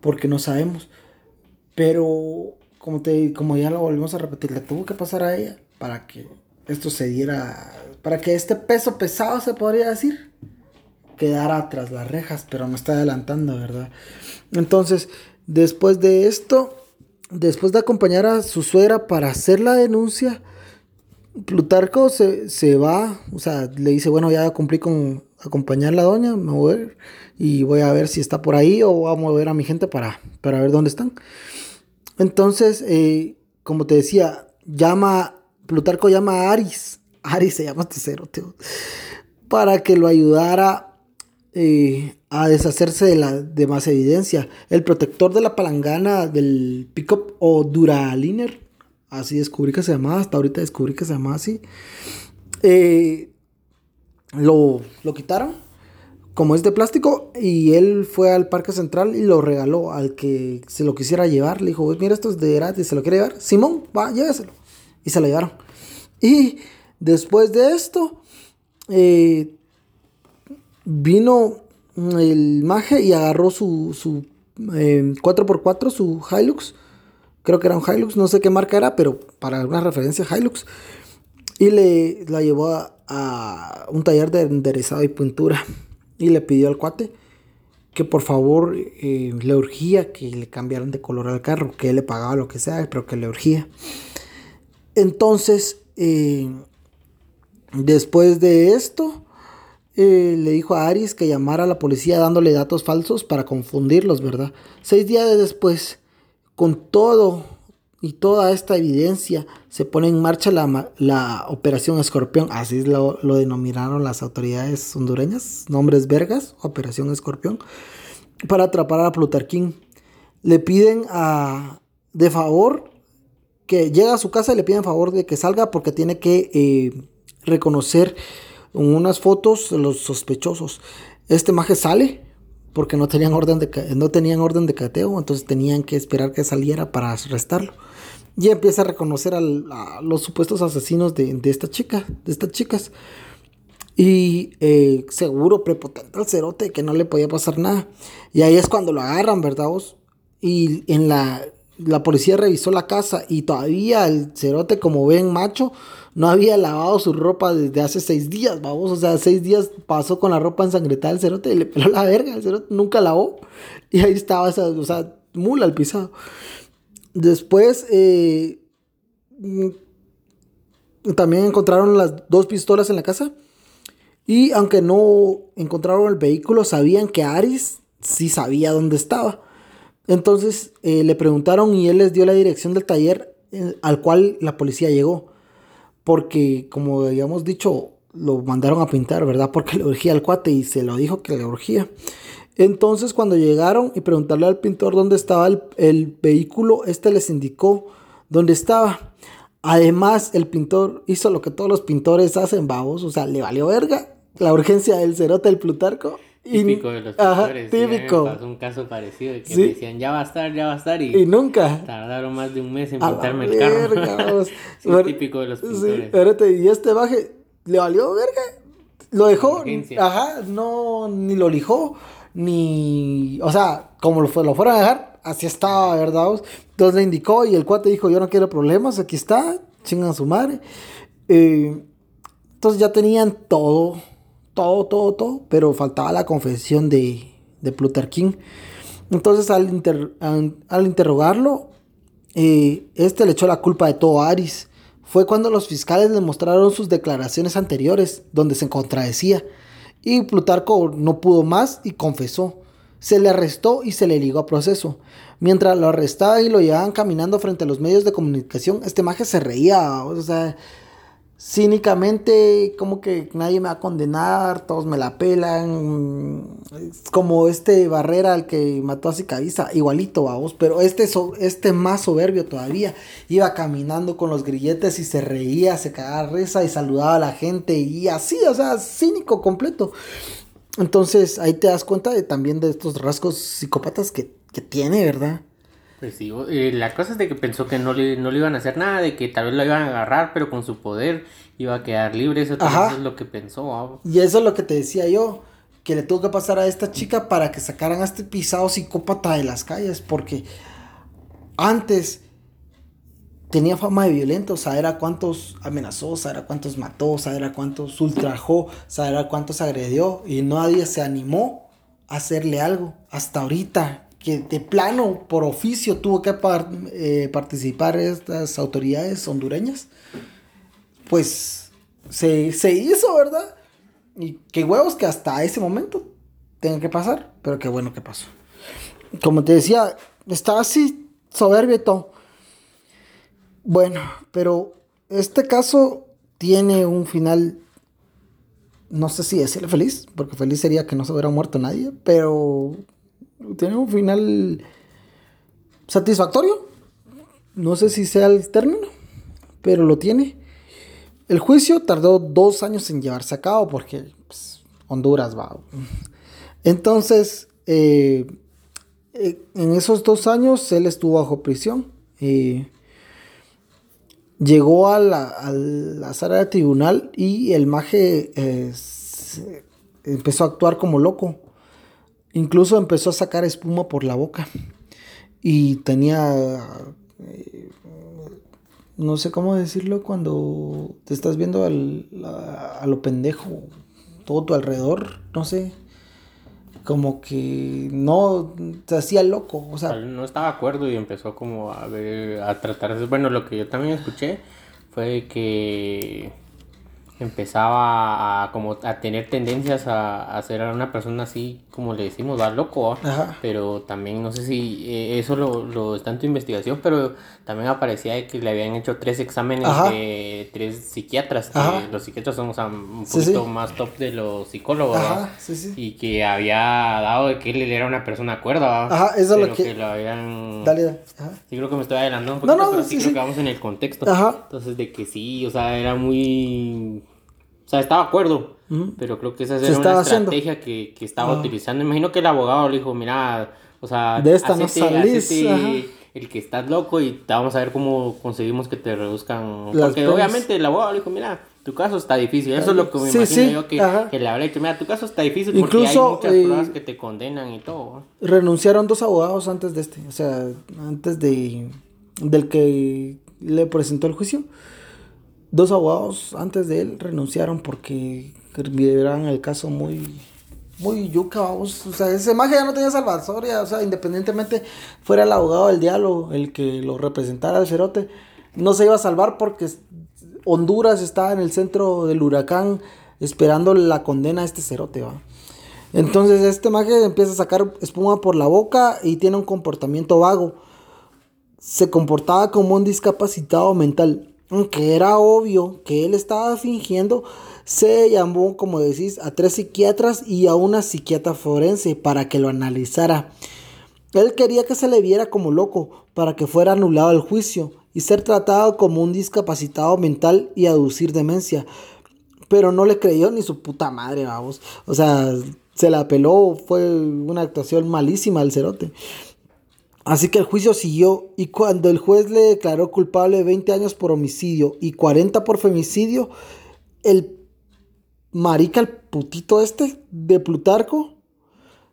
porque no sabemos. Pero, como, te, como ya lo volvemos a repetir, le tuvo que pasar a ella para que esto se diera, para que este peso pesado se podría decir, quedara tras las rejas, pero me está adelantando, ¿verdad? Entonces, después de esto, después de acompañar a su suegra para hacer la denuncia, Plutarco se, se va, o sea, le dice, bueno, ya cumplí con acompañar a la doña, me voy a ver y voy a ver si está por ahí o voy a mover a mi gente para, para ver dónde están. Entonces, eh, como te decía, llama, Plutarco llama a Aris, Aris se llama tercero, este tío, para que lo ayudara eh, a deshacerse de la demás evidencia. El protector de la palangana del pickup o Duraliner, así descubrí que se llamaba, hasta ahorita descubrí que se llamaba así, eh, lo, lo quitaron como es de plástico y él fue al parque central y lo regaló al que se lo quisiera llevar. Le dijo, mira, esto es de gratis, ¿se lo quiere llevar? Simón, va, lléveselo. Y se lo llevaron. Y después de esto, eh, vino el maje y agarró su, su 4x4, eh, su Hilux. Creo que era un Hilux, no sé qué marca era, pero para una referencia Hilux. Y le la llevó a, un taller de enderezado y pintura. Y le pidió al cuate que por favor eh, le urgía que le cambiaran de color al carro, que él le pagaba lo que sea, pero que le urgía. Entonces, eh, después de esto, eh, le dijo a Aris que llamara a la policía dándole datos falsos para confundirlos, ¿verdad? Seis días después, con todo y toda esta evidencia, se pone en marcha la, la Operación Escorpión, así lo, lo, denominaron las autoridades hondureñas, nombres vergas, Operación Escorpión, para atrapar a Plutarquín. Le piden a, de favor que llega a su casa y le piden favor de que salga porque tiene que eh, reconocer unas fotos de los sospechosos. Este maje sale porque no tenían orden de no tenían orden de cateo, entonces tenían que esperar que saliera para arrestarlo. Y empieza a reconocer a los supuestos asesinos de, esta chica, de estas chicas. Y eh, seguro, prepotente al cerote, que no le podía pasar nada. Y ahí es cuando lo agarran, ¿verdad vos? Y en la, la policía revisó la casa y todavía el cerote, como ven, macho, no había lavado su ropa desde hace seis días, vamos, o sea, seis días pasó con la ropa ensangrentada el cerote y le peló la verga, el cerote nunca lavó y ahí estaba esa, o sea, mula al pisado. Después, eh, también encontraron las dos pistolas en la casa Y aunque no encontraron el vehículo, sabían que Aris sí sabía dónde estaba. Entonces eh, le preguntaron y él les dio la dirección del taller eh, al cual la policía llegó. Porque, como habíamos dicho, lo mandaron a pintar, ¿verdad? Porque le urgía al cuate y se lo dijo que le urgía. Entonces, cuando llegaron y preguntarle al pintor dónde estaba el, vehículo, este les indicó dónde estaba. Además, el pintor hizo lo que todos los pintores hacen, babos, o sea, le valió verga la urgencia del cerote del Plutarco. Típico de los pintores. típico. pasó un caso parecido de que decían ya va a estar, ya va a estar. Y, nunca. Tardaron más de un mes en pintarme el carro. sí, típico de los pintores. Sí, y este baje le valió verga. Lo dejó. Ajá, no, ni lo lijó, ni. O sea, como lo, lo fueron a dejar, así estaba, ¿verdad? Entonces le indicó y el cuate dijo: Yo no quiero problemas, aquí está, chingan a su madre. Eh, entonces ya tenían todo todo, todo, todo, pero faltaba la confesión de, de Plutarquín. Entonces al, al, interrogarlo, eh, este le echó la culpa de todo a Aris. Fue cuando los fiscales le mostraron sus declaraciones anteriores, donde se contradecía. Y Plutarco no pudo más y confesó. Se le arrestó y se le ligó a proceso. Mientras lo arrestaban y lo llevaban caminando frente a los medios de comunicación, este maje se reía. O sea, cínicamente como que nadie me va a condenar, todos me la pelan, como este Barrera el que mató a Sicavisa, igualito vamos, pero este, este más soberbio todavía, iba caminando con los grilletes y se reía, se cagaba risa y saludaba a la gente y así, o sea, cínico completo. Entonces ahí te das cuenta de, también de estos rasgos psicópatas que, que tiene, ¿verdad? Pues sí, eh, la cosa es de que pensó que no le, no le iban a hacer nada, de que tal vez lo iban a agarrar, pero con su poder iba a quedar libre. Eso, es lo que pensó. Y eso es lo que te decía yo, que le tuvo que pasar a esta chica para que sacaran a este pisado psicópata de las calles, porque antes tenía fama de violento, saber a cuántos amenazó, saber a cuántos mató, saber a cuántos ultrajó, saber a cuántos agredió, y nadie se animó a hacerle algo hasta ahorita que de plano, por oficio, tuvo que eh, participar estas autoridades hondureñas, pues se, hizo, ¿verdad? Y qué huevos que hasta ese momento tenga que pasar, pero qué bueno que pasó. Como te decía, estaba así soberbio y todo. Bueno, pero este caso tiene un final, no sé si decirle feliz, porque feliz sería que no se hubiera muerto nadie, pero tiene un final satisfactorio. No sé si sea el término, pero lo tiene. El juicio tardó dos años en llevarse a cabo porque pues, Honduras va. Entonces, eh, eh, en esos dos años él estuvo bajo prisión. Eh, llegó a la, sala de tribunal y el maje empezó a actuar como loco. Incluso empezó a sacar espuma por la boca. Y tenía... Eh, no sé cómo decirlo cuando te estás viendo al, a, lo pendejo. Todo tu alrededor. No sé. Como que no se hacía loco. O sea, no estaba de acuerdo y empezó como a ver, a tratar. Bueno, lo que yo también escuché fue que empezaba a como a tener tendencias a, a ser una persona así como le decimos va loco pero también no sé si eh, eso lo, lo está en tu investigación pero también aparecía que le habían hecho tres exámenes de tres psiquiatras que los psiquiatras son un poquito más top de los psicólogos y que había dado de que él era una persona cuerda Ajá, eso es lo que... lo habían dale, sí creo que me estoy adelantando un poquito pero sí, creo que vamos en el contexto. Entonces de que sí o sea era muy o sea, estaba de acuerdo, pero creo que esa era una estrategia que, que, estaba ah. utilizando. Imagino que el abogado le dijo, mira, o sea, de esta no salís. el que estás loco y vamos a ver cómo conseguimos que te reduzcan. Porque obviamente el abogado le dijo, mira, tu caso está difícil. Eso es lo que me imagino yo que, que, le hablé, que mira, tu caso está difícil porque hay muchas eh, pruebas que te condenan y todo. Renunciaron dos abogados antes de este, o sea, antes de del que le presentó el juicio. Dos abogados antes de él renunciaron porque vieran el caso muy, muy yuca, O sea, ese magia ya no tenía salvadoria. O sea, independientemente fuera el abogado del diálogo el que lo representara al cerote, no se iba a salvar porque Honduras estaba en el centro del huracán esperando la condena a este cerote, va. Entonces este maje empieza a sacar espuma por la boca y tiene un comportamiento vago. Se comportaba como un discapacitado mental. Aunque era obvio que él estaba fingiendo, se llamó, como decís, a tres psiquiatras y a una psiquiatra forense para que lo analizara. Él quería que se le viera como loco para que fuera anulado el juicio y ser tratado como un discapacitado mental y aducir demencia. Pero no le creyó ni su puta madre, vamos. O sea, se la peló, fue una actuación malísima del cerote. Así que el juicio siguió y cuando el juez le declaró culpable de 20 años por homicidio y 40 por femicidio, el marica, el putito este de Plutarco,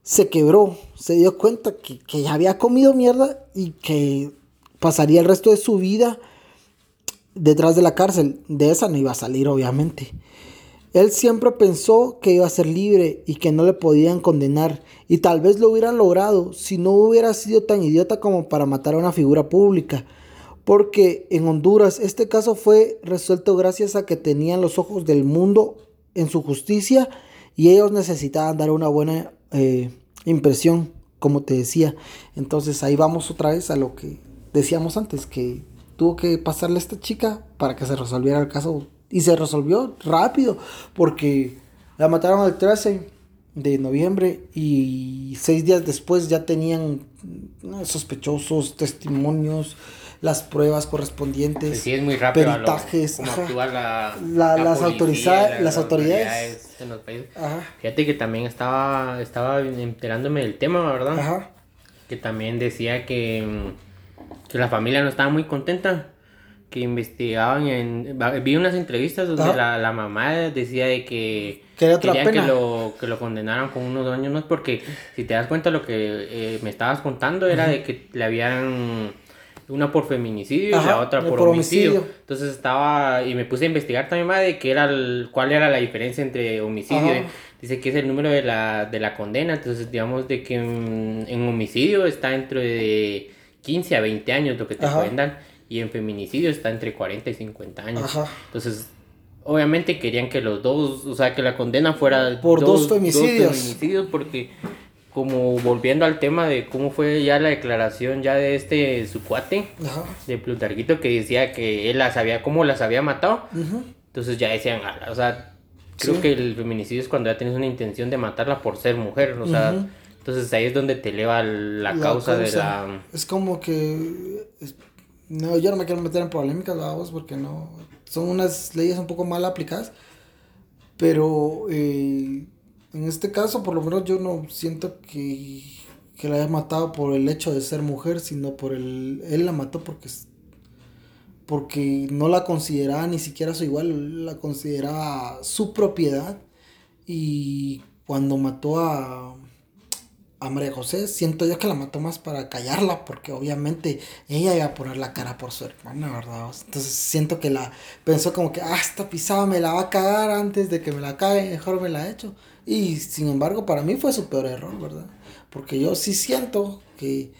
se quebró, se dio cuenta que, que ya había comido mierda y que pasaría el resto de su vida detrás de la cárcel. De esa no iba a salir, obviamente. Él siempre pensó que iba a ser libre y que no le podían condenar, y tal vez lo hubieran logrado si no hubiera sido tan idiota como para matar a una figura pública. Porque en Honduras este caso fue resuelto gracias a que tenían los ojos del mundo en su justicia y ellos necesitaban dar una buena eh, impresión, como te decía. Entonces ahí vamos otra vez a lo que decíamos antes, que tuvo que pasarle a esta chica para que se resolviera el caso y se resolvió rápido porque la mataron el 13 de noviembre y seis días después ya tenían sospechosos, testimonios, las pruebas correspondientes, sí, es muy rápido peritajes, la, las, autoridades, las autoridades. en los países. Fíjate que también estaba, estaba enterándome del tema, ¿verdad? Que también decía que, que la familia no estaba muy contenta que investigaban en vi unas entrevistas donde la, mamá decía de que quería que lo que lo condenaran con unos años más porque si te das cuenta lo que eh, me estabas contando era de que le habían una por feminicidio y la otra por, homicidio. Entonces estaba y me puse a investigar también más de qué era el, cuál era la diferencia entre homicidio. Dice que es el número de la, de la condena, entonces digamos de que en, homicidio está entre de 15 a 20 años lo que te pueden dar y en feminicidio está entre 40 y 50 años. Entonces, obviamente querían que los dos, o sea, que la condena fuera por dos, femicidios. Dos femicidios porque como volviendo al tema de cómo fue ya la declaración ya de este su cuate de Plutarquito que decía que él las había cómo las había matado. Entonces ya decían, o sea, creo que el feminicidio es cuando ya tienes una intención de matarla por ser mujer, o sea, entonces ahí es donde te eleva la, causa, de la es como que no, yo no me quiero meter en polémicas, vamos, porque no. Son unas leyes un poco mal aplicadas. Pero eh, en este caso, por lo menos yo no siento que, que la haya matado por el hecho de ser mujer, sino por el. Él la mató porque. Porque no la consideraba ni siquiera su igual, la consideraba su propiedad. Y cuando mató a a María José, siento yo que la mató más para callarla, porque obviamente ella iba a poner la cara por su hermana, ¿verdad? Entonces siento que la pensó como que, ah, esta pisada me la va a cagar antes de que me la cague, mejor me la he hecho. Y sin embargo, para mí fue su peor error, ¿verdad? Porque yo sí siento que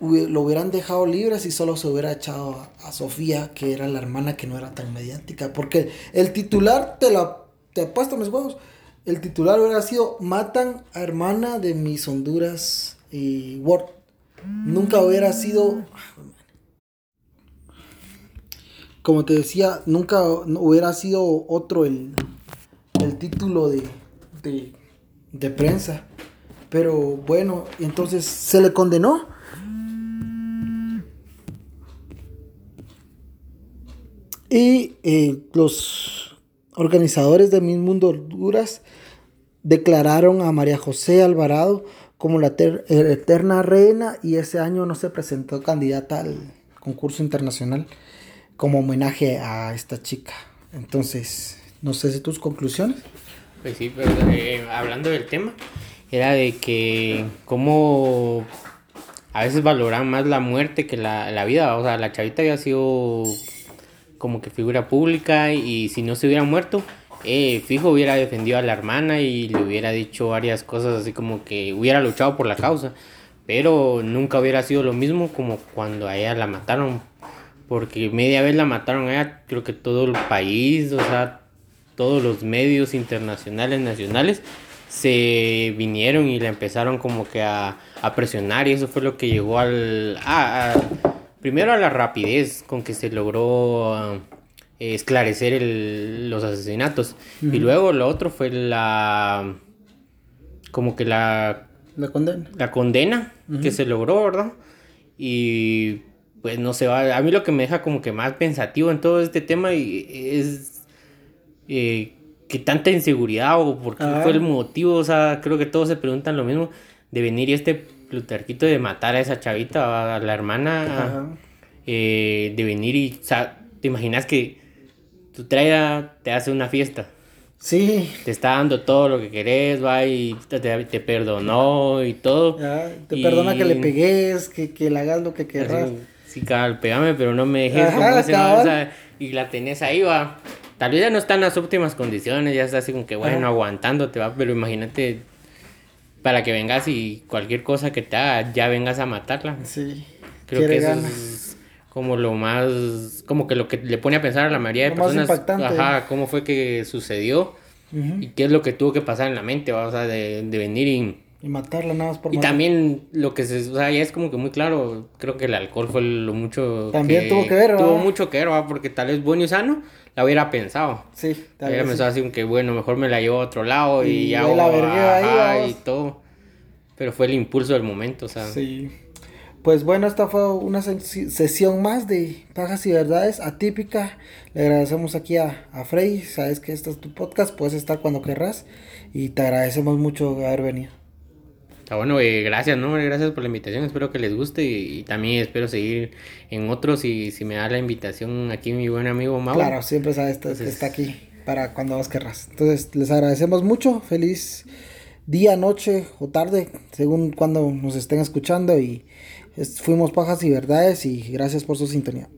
lo hubieran dejado libre si solo se hubiera echado a, Sofía, que era la hermana que no era tan mediática. Porque el titular te la te puesto mis huevos el titular hubiera sido Matan a hermana de mis Honduras y Word. Nunca hubiera sido. Como te decía, nunca hubiera sido otro el, el título de, de, de prensa. Pero bueno, entonces se le condenó. Y eh, los organizadores de Mis Mundo Honduras declararon a María José Alvarado como la eterna reina y ese año no se presentó candidata al concurso internacional como homenaje a esta chica. Entonces, no sé si tus conclusiones. Pues sí, pero eh, hablando del tema, era de que como a veces valoran más la muerte que la, la vida. O sea, la chavita había sido como que figura pública y si no se hubiera muerto, eh, fijo hubiera defendido a la hermana y le hubiera dicho varias cosas así como que hubiera luchado por la causa, pero nunca hubiera sido lo mismo como cuando a ella la mataron, porque media vez la mataron a ella, creo que todo el país, o sea, todos los medios internacionales, nacionales, se vinieron y le empezaron como que a, a presionar y eso fue lo que llegó al... primero a la rapidez con que se logró esclarecer el, los asesinatos. Y luego lo otro fue la... como que la... La condena. La condena que se logró, ¿verdad? Y pues no se va. A mí lo que me deja como que más pensativo en todo este tema es eh, que tanta inseguridad o por qué fue el motivo. O sea, creo que todos se preguntan lo mismo de venir y este Plutarquito de matar a esa chavita, a la hermana, eh, de venir y, o sea, te imaginas que tu traida te hace una fiesta. Sí. Te está dando todo lo que querés, va, y te, te perdonó y todo. te perdona que le pegues, que, que le hagas lo que querrás. sí, cabal, pegame, pero no me dejes como ese o sea, y la tenés ahí, va. Tal vez ya no está en las óptimas condiciones, ya está así como que, bueno, aguantándote, va, pero imagínate para que vengas y cualquier cosa que te haga, ya vengas a matarla. Sí. Creo que eso es como lo más, como que lo que le pone a pensar a la mayoría de personas, ajá, cómo fue que sucedió y qué es lo que tuvo que pasar en la mente, o sea, de, de venir y... Y matarla nada más por Y también lo que se, o sea, ya es como que muy claro, creo que el alcohol fue lo mucho También tuvo que ver, Tuvo mucho que ver, porque tal vez bueno y sano la hubiera pensado. Sí, tal hubiera pensado así que bueno, mejor me la llevo a otro lado y, ya... la ahí, y todo. Pero fue el impulso del momento, o sea... Sí. Pues bueno, esta fue una sesión más de Pajas y Verdades atípica. Le agradecemos aquí a, a Frey. Sabes que este es tu podcast, puedes estar cuando querrás. Y te agradecemos mucho haber venido. Está bueno, eh, gracias, ¿no? Gracias por la invitación. Espero que les guste y, también espero seguir en otros. Y si me da la invitación aquí, mi buen amigo Mau. Claro, siempre sabes que está aquí para cuando vos querrás. Entonces, les agradecemos mucho. Feliz día, noche o tarde, según cuando nos estén escuchando. Y fuimos Pajas y Verdades y gracias por su sintonía.